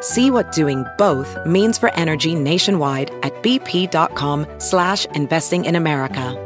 See what doing both means for energy nationwide at bp.com slash investing in America.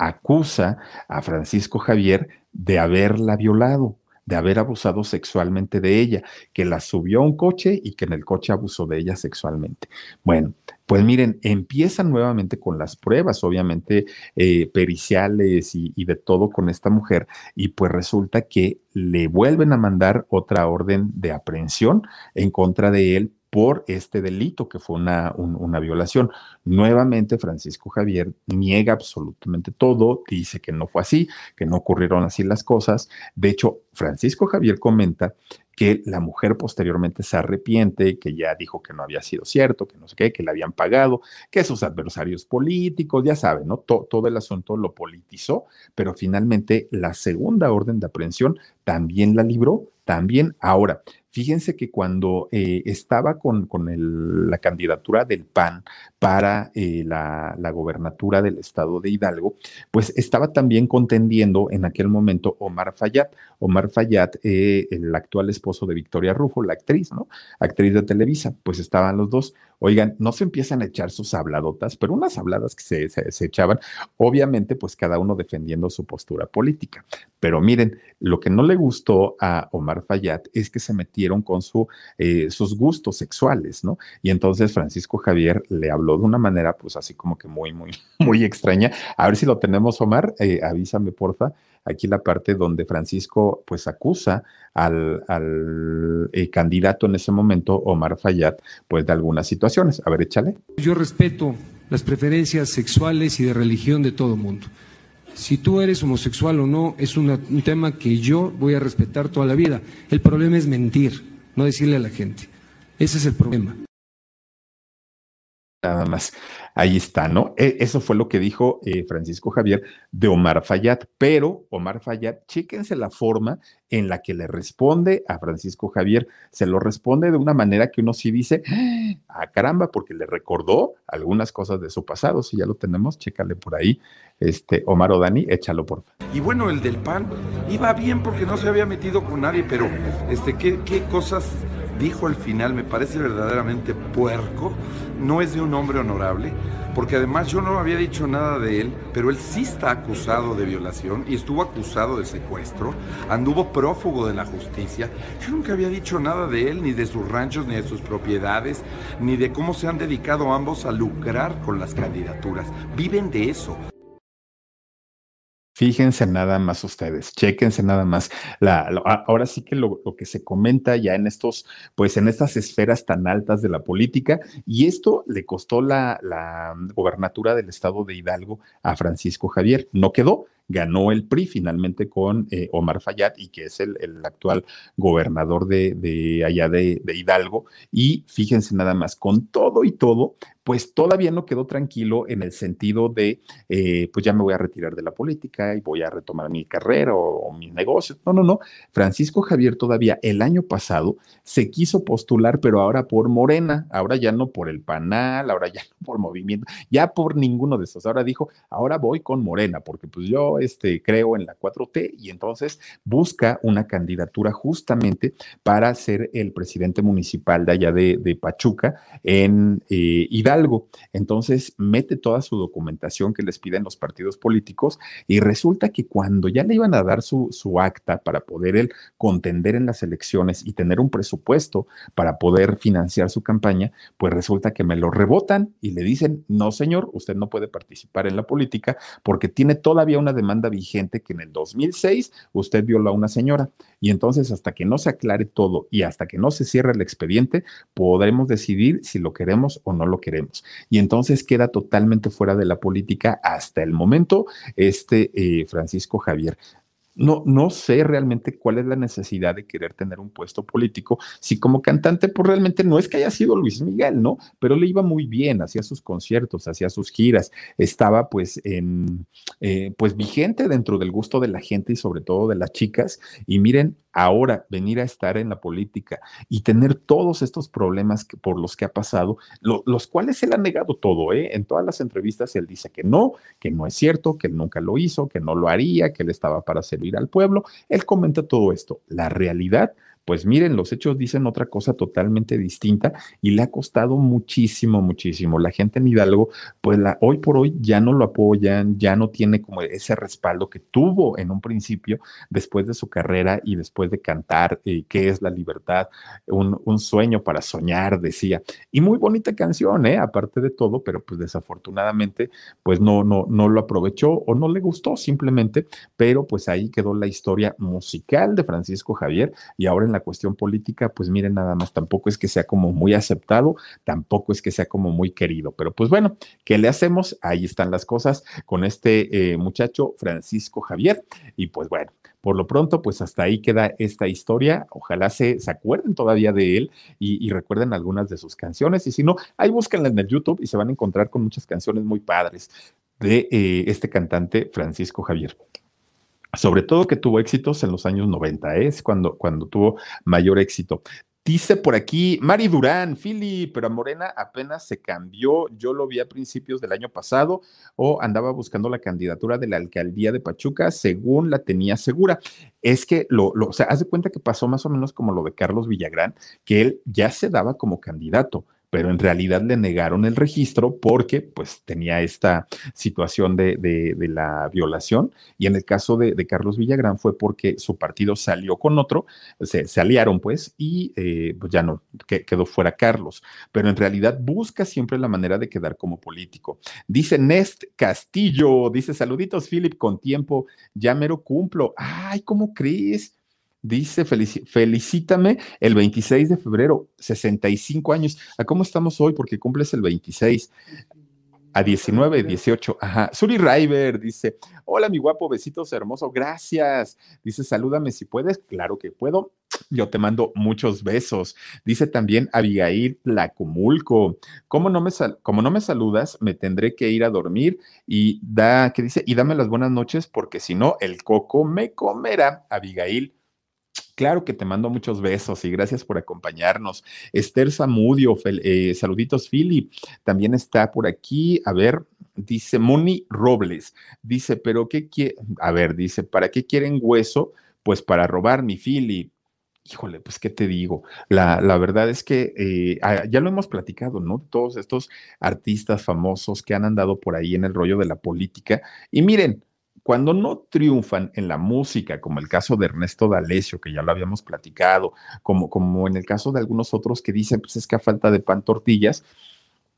Acusa a Francisco Javier de haberla violado de haber abusado sexualmente de ella, que la subió a un coche y que en el coche abusó de ella sexualmente. Bueno, pues miren, empiezan nuevamente con las pruebas, obviamente eh, periciales y, y, de todo con esta mujer, y pues resulta que le vuelven a mandar otra orden de aprehensión en contra de él por este delito que fue una, un, una, violación. Nuevamente, Francisco Javier niega absolutamente todo, dice que no fue así, que no ocurrieron así las cosas. De hecho, Francisco Javier comenta que la mujer posteriormente se arrepiente, que ya dijo que no había sido cierto, que no sé qué, que le habían pagado, que sus adversarios políticos, ya saben, ¿no? Todo, todo el asunto lo politizó, pero finalmente la segunda orden de aprehensión también la libró, también ahora. Fíjense que cuando eh, estaba con, con el, la candidatura del PAN para eh, la, la, gobernatura del estado de Hidalgo, pues estaba también contendiendo en aquel momento Omar Fayad. Omar Fayad, eh, el actual esposo de Victoria Rufo, la actriz, ¿no? Actriz de Televisa, pues estaban los dos. Oigan, no se empiezan a echar sus habladotas, pero unas habladas que se, se, echaban, obviamente, pues cada uno defendiendo su postura política. Pero miren, lo que no le gustó a Omar Fayad es que se metieron con su, eh, sus gustos sexuales, ¿no? Y entonces Francisco Javier le habló de una manera, pues así como que muy, muy, muy extraña. A ver si lo tenemos, Omar, eh, avísame, porfa. Aquí la parte donde Francisco, pues acusa al, al eh, candidato en ese momento, Omar Fayad, pues de algunas situaciones. A ver, échale. Yo respeto las preferencias sexuales y de religión de todo mundo. Si tú eres homosexual o no, es un tema que yo voy a respetar toda la vida. El problema es mentir, no decirle a la gente. Ese es el problema. Nada más. Ahí está, ¿no? E eso fue lo que dijo eh, Francisco Javier de Omar Fayad, pero Omar Fayad, chéquense la forma en la que le responde a Francisco Javier. Se lo responde de una manera que uno sí dice, ah, caramba, porque le recordó algunas cosas de su pasado. Si ya lo tenemos, chécale por ahí. Este, Omar o Dani, échalo por. Y bueno, el del PAN iba bien porque no se había metido con nadie, pero este, ¿qué, qué cosas dijo al final me parece verdaderamente puerco, no es de un hombre honorable, porque además yo no había dicho nada de él, pero él sí está acusado de violación y estuvo acusado de secuestro, anduvo prófugo de la justicia. Yo nunca había dicho nada de él, ni de sus ranchos, ni de sus propiedades, ni de cómo se han dedicado ambos a lucrar con las candidaturas. Viven de eso. Fíjense nada más ustedes, chéquense nada más. Lo, ahora sí que lo, que se comenta ya en estos, pues en estas esferas tan altas de la política, y esto le costó la, gobernatura del estado de Hidalgo a Francisco Javier. No quedó, ganó el PRI finalmente con eh, Omar Fayad y que es el, actual gobernador de, allá de, Hidalgo. Y fíjense nada más, con todo y todo, pues todavía no quedó tranquilo en el sentido de, eh, pues ya me voy a retirar de la política y voy a retomar mi carrera o, mis negocios. No, no, no. Francisco Javier todavía el año pasado se quiso postular, pero ahora por Morena, ahora ya no por el Panal, ahora ya no por Movimiento, ya por ninguno de esos. Ahora dijo, ahora voy con Morena, porque pues yo este, creo en la 4T y entonces busca una candidatura justamente para ser el presidente municipal de allá de, de Pachuca en eh, Hidalgo algo. Entonces mete toda su documentación que les piden los partidos políticos y resulta que cuando ya le iban a dar su, su acta para poder él contender en las elecciones y tener un presupuesto para poder financiar su campaña, pues resulta que me lo rebotan y le dicen, no señor, usted no puede participar en la política porque tiene todavía una demanda vigente que en el 2006 usted violó a una señora. Y entonces hasta que no se aclare todo y hasta que no se cierre el expediente, podremos decidir si lo queremos o no lo queremos. Y entonces queda totalmente fuera de la política hasta el momento este eh, Francisco Javier. No, no sé realmente cuál es la necesidad de querer tener un puesto político, si como cantante, pues realmente no es que haya sido Luis Miguel, ¿no? Pero le iba muy bien, hacía sus conciertos, hacía sus giras, estaba pues en, eh, pues vigente dentro del gusto de la gente y sobre todo de las chicas. Y miren, ahora venir a estar en la política y tener todos estos problemas que, por los que ha pasado, lo, los cuales él ha negado todo, ¿eh? En todas las entrevistas él dice que no, que no es cierto, que él nunca lo hizo, que no lo haría, que él estaba para servir al pueblo. Él comenta todo esto. La realidad Pues miren, los hechos dicen otra cosa totalmente distinta y le ha costado muchísimo, muchísimo. La gente en Hidalgo, pues hoy por hoy ya no lo apoyan, ya no tiene como ese respaldo que tuvo en un principio después de su carrera y después de cantar, eh, ¿qué es la libertad? Un, un sueño para soñar, decía. Y muy bonita canción, ¿eh? Aparte de todo, pero pues desafortunadamente, pues no, no, no lo aprovechó o no le gustó simplemente, pero pues ahí quedó la historia musical de Francisco Javier y ahora en la cuestión política, pues miren nada más, tampoco es que sea como muy aceptado, tampoco es que sea como muy querido, pero pues bueno, ¿qué le hacemos? Ahí están las cosas con este eh, muchacho Francisco Javier y pues bueno. Por lo pronto, pues hasta ahí queda esta historia. Ojalá se, se acuerden todavía de él y, recuerden algunas de sus canciones. Y si no, ahí búsquenla en el YouTube y se van a encontrar con muchas canciones muy padres de eh, este cantante Francisco Javier sobre todo que tuvo éxitos en los años 90, ¿eh? es cuando, cuando tuvo mayor éxito. Dice por aquí Mari Durán, Fili, pero Morena apenas se cambió. Yo lo vi a principios del año pasado o andaba buscando la candidatura de la alcaldía de Pachuca según la tenía segura. Es que lo, lo o sea, haz de cuenta que pasó más o menos como lo de Carlos Villagrán, que él ya se daba como candidato pero en realidad le negaron el registro porque pues tenía esta situación de, de, de la violación y en el caso de, Carlos Villagrán fue porque su partido salió con otro, se, se aliaron pues y eh, pues ya no que, quedó fuera Carlos, pero en realidad busca siempre la manera de quedar como político. Dice Nest Castillo, dice saluditos Philip con tiempo, ya mero cumplo. Ay, ¿cómo crees? Dice, felicítame el 26 de febrero, 65 años. ¿A cómo estamos hoy? Porque cumples el 26. A 19, 18. Ajá. Suri River dice: Hola, mi guapo, besitos hermoso. Gracias. Dice: Salúdame si puedes. Claro que puedo. Yo te mando muchos besos. Dice también Abigail Lacumulco. ¿Cómo no me, como no me saludas, me tendré que ir a dormir y da, ¿qué dice? Y dame las buenas noches porque si no, el coco me comerá. Abigail Claro que te mando muchos besos y gracias por acompañarnos. Esther Zamudio, eh, saluditos, Philip. También está por aquí. A ver, dice Moni Robles. Dice, pero ¿qué quiere? A ver, dice, ¿para qué quieren hueso? Pues para robar mi Philip. Híjole, pues qué te digo. La, la verdad es que eh, ya lo hemos platicado, ¿no? Todos estos artistas famosos que han andado por ahí en el rollo de la política. Y miren, cuando no triunfan en la música, como el caso de Ernesto D'Alessio, que ya lo habíamos platicado, como, como en el caso de algunos otros que dicen, pues es que a falta de pan tortillas,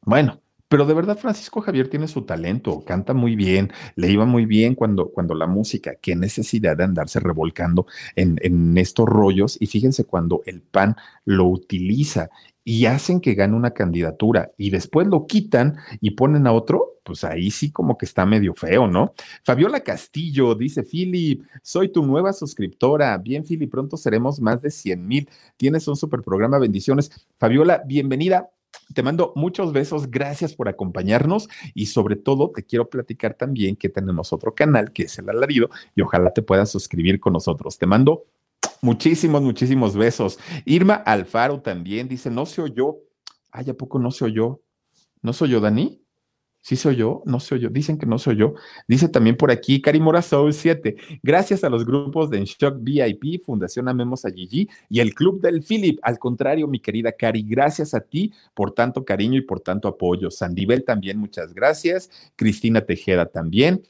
bueno, pero de verdad Francisco Javier tiene su talento, canta muy bien, le iba muy bien cuando, cuando la música, qué necesidad de andarse revolcando en, en estos rollos, y fíjense cuando el pan lo utiliza y hacen que gane una candidatura y después lo quitan y ponen a otro, pues ahí sí como que está medio feo, ¿no? Fabiola Castillo dice, Philip, soy tu nueva suscriptora. Bien, Philip, pronto seremos más de 100 mil. Tienes un super programa, bendiciones. Fabiola, bienvenida. Te mando muchos besos, gracias por acompañarnos y sobre todo te quiero platicar también que tenemos otro canal que es el alarido y ojalá te puedas suscribir con nosotros. Te mando Muchísimos, muchísimos besos. Irma Alfaro también dice, no se oyó. Ay, ¿a poco no se oyó? ¿No soy yo, Dani? ¿Sí soy yo? No soy yo. Dicen que no soy yo. Dice también por aquí, Karimora Soul 7. Gracias a los grupos de Enshock VIP, Fundación Amemos a Gigi y el Club del Philip. Al contrario, mi querida Cari, gracias a ti por tanto cariño y por tanto apoyo. Sandibel también, muchas gracias. Cristina Tejeda también.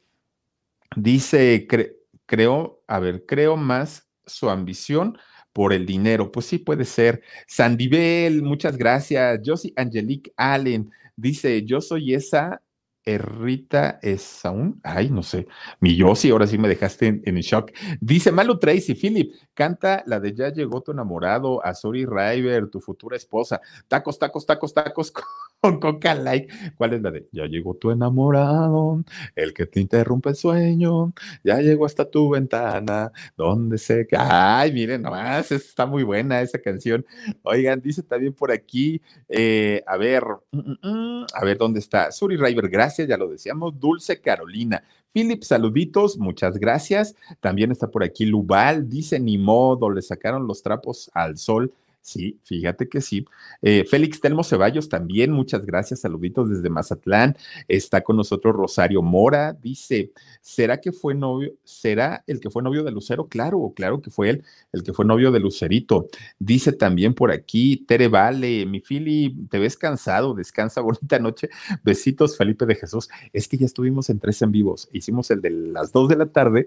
Dice, cre creo, a ver, creo más su ambición por el dinero. Pues sí, puede ser. Sandibel, muchas gracias. Josie Angelique Allen dice: Yo soy esa Rita Esaún, ay, no sé, mi Yossi, ahora sí me dejaste en, shock. Dice Malu Tracy, Philip, canta la de Ya llegó tu enamorado, a Suri River, tu futura esposa. Tacos, tacos, tacos, tacos con Coca Like. ¿Cuál es la de Ya llegó tu enamorado, el que te interrumpe el sueño, ya llegó hasta tu ventana, donde se. Ay, miren, nomás, está muy buena esa canción. Oigan, dice también por aquí, eh, a ver, mm, mm, mm, a ver dónde está. Suri River, gracias, ya lo decíamos. Dulce Carolina. Philip, saluditos, muchas gracias. También está por aquí Lubal, dice ni modo, le sacaron los trapos al sol Sí, fíjate que sí. Eh, Félix Telmo Ceballos también, muchas gracias, saluditos desde Mazatlán. Está con nosotros Rosario Mora, dice, ¿será que fue novio, será el que fue novio de Lucero? Claro, claro que fue él, el que fue novio de Lucerito. Dice también por aquí, Tere Vale, mi Fili, te ves cansado, descansa, bonita noche. Besitos, Felipe de Jesús. Es que ya estuvimos en tres en vivos, hicimos el de las dos de la tarde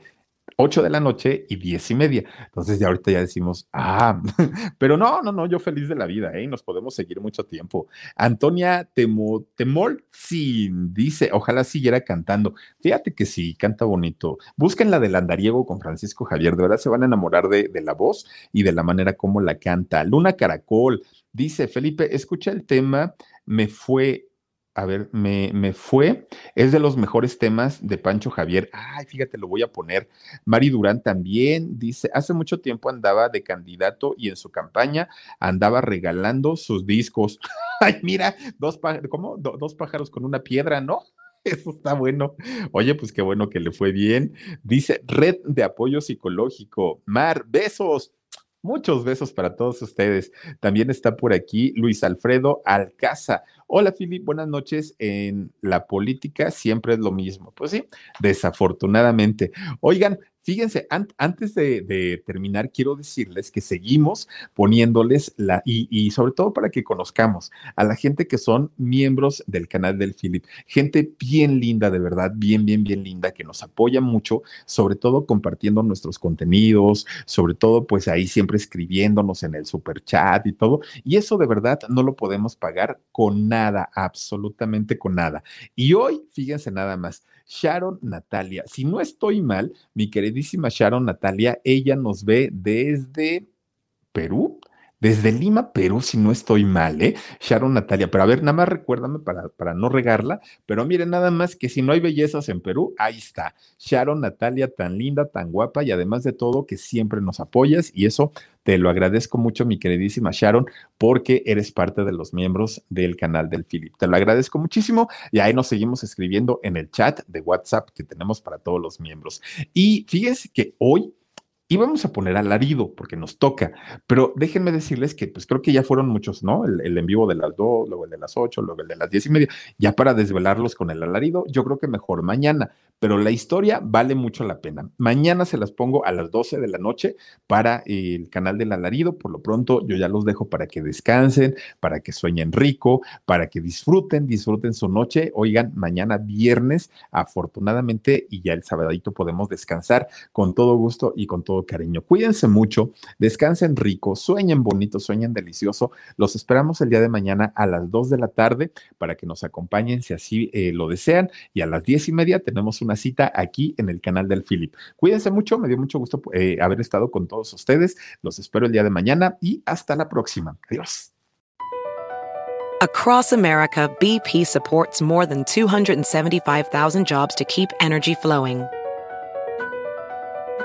8 de la noche y 10 y media. Entonces ya ahorita ya decimos, ah, pero no, no, no, yo feliz de la vida, ¿eh? Nos podemos seguir mucho tiempo. Antonia Temo, Temol, sí, dice, ojalá siguiera cantando. Fíjate que sí, canta bonito. Busquen la del andariego con Francisco Javier, de verdad se van a enamorar de, de la voz y de la manera como la canta. Luna Caracol, dice Felipe, escucha el tema, me fue a ver, me, me, fue, es de los mejores temas de Pancho Javier. Ay, fíjate, lo voy a poner. Mari Durán también dice, hace mucho tiempo andaba de candidato y en su campaña andaba regalando sus discos. Ay, mira, dos, ¿cómo? dos pájaros con una piedra, ¿no? Eso está bueno. Oye, pues qué bueno que le fue bien. Dice, red de apoyo psicológico. Mar, besos. Muchos besos para todos ustedes. También está por aquí Luis Alfredo Alcaza. Hola, Filip, buenas noches. En la política siempre es lo mismo. Pues sí, desafortunadamente. Oigan, Fíjense, antes de, terminar, quiero decirles que seguimos poniéndoles la, y, sobre todo para que conozcamos a la gente que son miembros del canal del Philip, gente bien linda, de verdad, bien, bien, bien linda, que nos apoya mucho, sobre todo compartiendo nuestros contenidos, sobre todo pues ahí siempre escribiéndonos en el super chat y todo. Y eso de verdad no lo podemos pagar con nada, absolutamente con nada. Y hoy, fíjense nada más, Sharon Natalia. Si no estoy mal, mi queridísima Sharon Natalia, ella nos ve desde Perú desde Lima, Perú, si no estoy mal, ¿eh? Sharon Natalia, pero a ver, nada más recuérdame para, para no regarla, pero miren, nada más que si no hay bellezas en Perú, ahí está. Sharon Natalia, tan linda, tan guapa y además de todo, que siempre nos apoyas y eso te lo agradezco mucho, mi queridísima Sharon, porque eres parte de los miembros del canal del Philip. Te lo agradezco muchísimo y ahí nos seguimos escribiendo en el chat de WhatsApp que tenemos para todos los miembros. Y fíjense que hoy y vamos a poner alarido porque nos toca, pero déjenme decirles que pues creo que ya fueron muchos, ¿no? El, en vivo de las dos, luego el de las ocho, luego el de las diez y media, ya para desvelarlos con el alarido, yo creo que mejor mañana, pero la historia vale mucho la pena. Mañana se las pongo a las doce de la noche para el canal del alarido, por lo pronto yo ya los dejo para que descansen, para que sueñen rico, para que disfruten, disfruten su noche. Oigan, mañana viernes, afortunadamente, y ya el sabadito podemos descansar con todo gusto y con todo cariño. Cuídense mucho, descansen rico, sueñen bonito, sueñen delicioso. Los esperamos el día de mañana a las 2 de la tarde para que nos acompañen si así eh, lo desean. Y a las diez y media tenemos una cita aquí en el canal del Philip. Cuídense mucho, me dio mucho gusto eh, haber estado con todos ustedes. Los espero el día de mañana y hasta la próxima. Adiós. Across America, BP supports more than 275,000 jobs to keep energy flowing.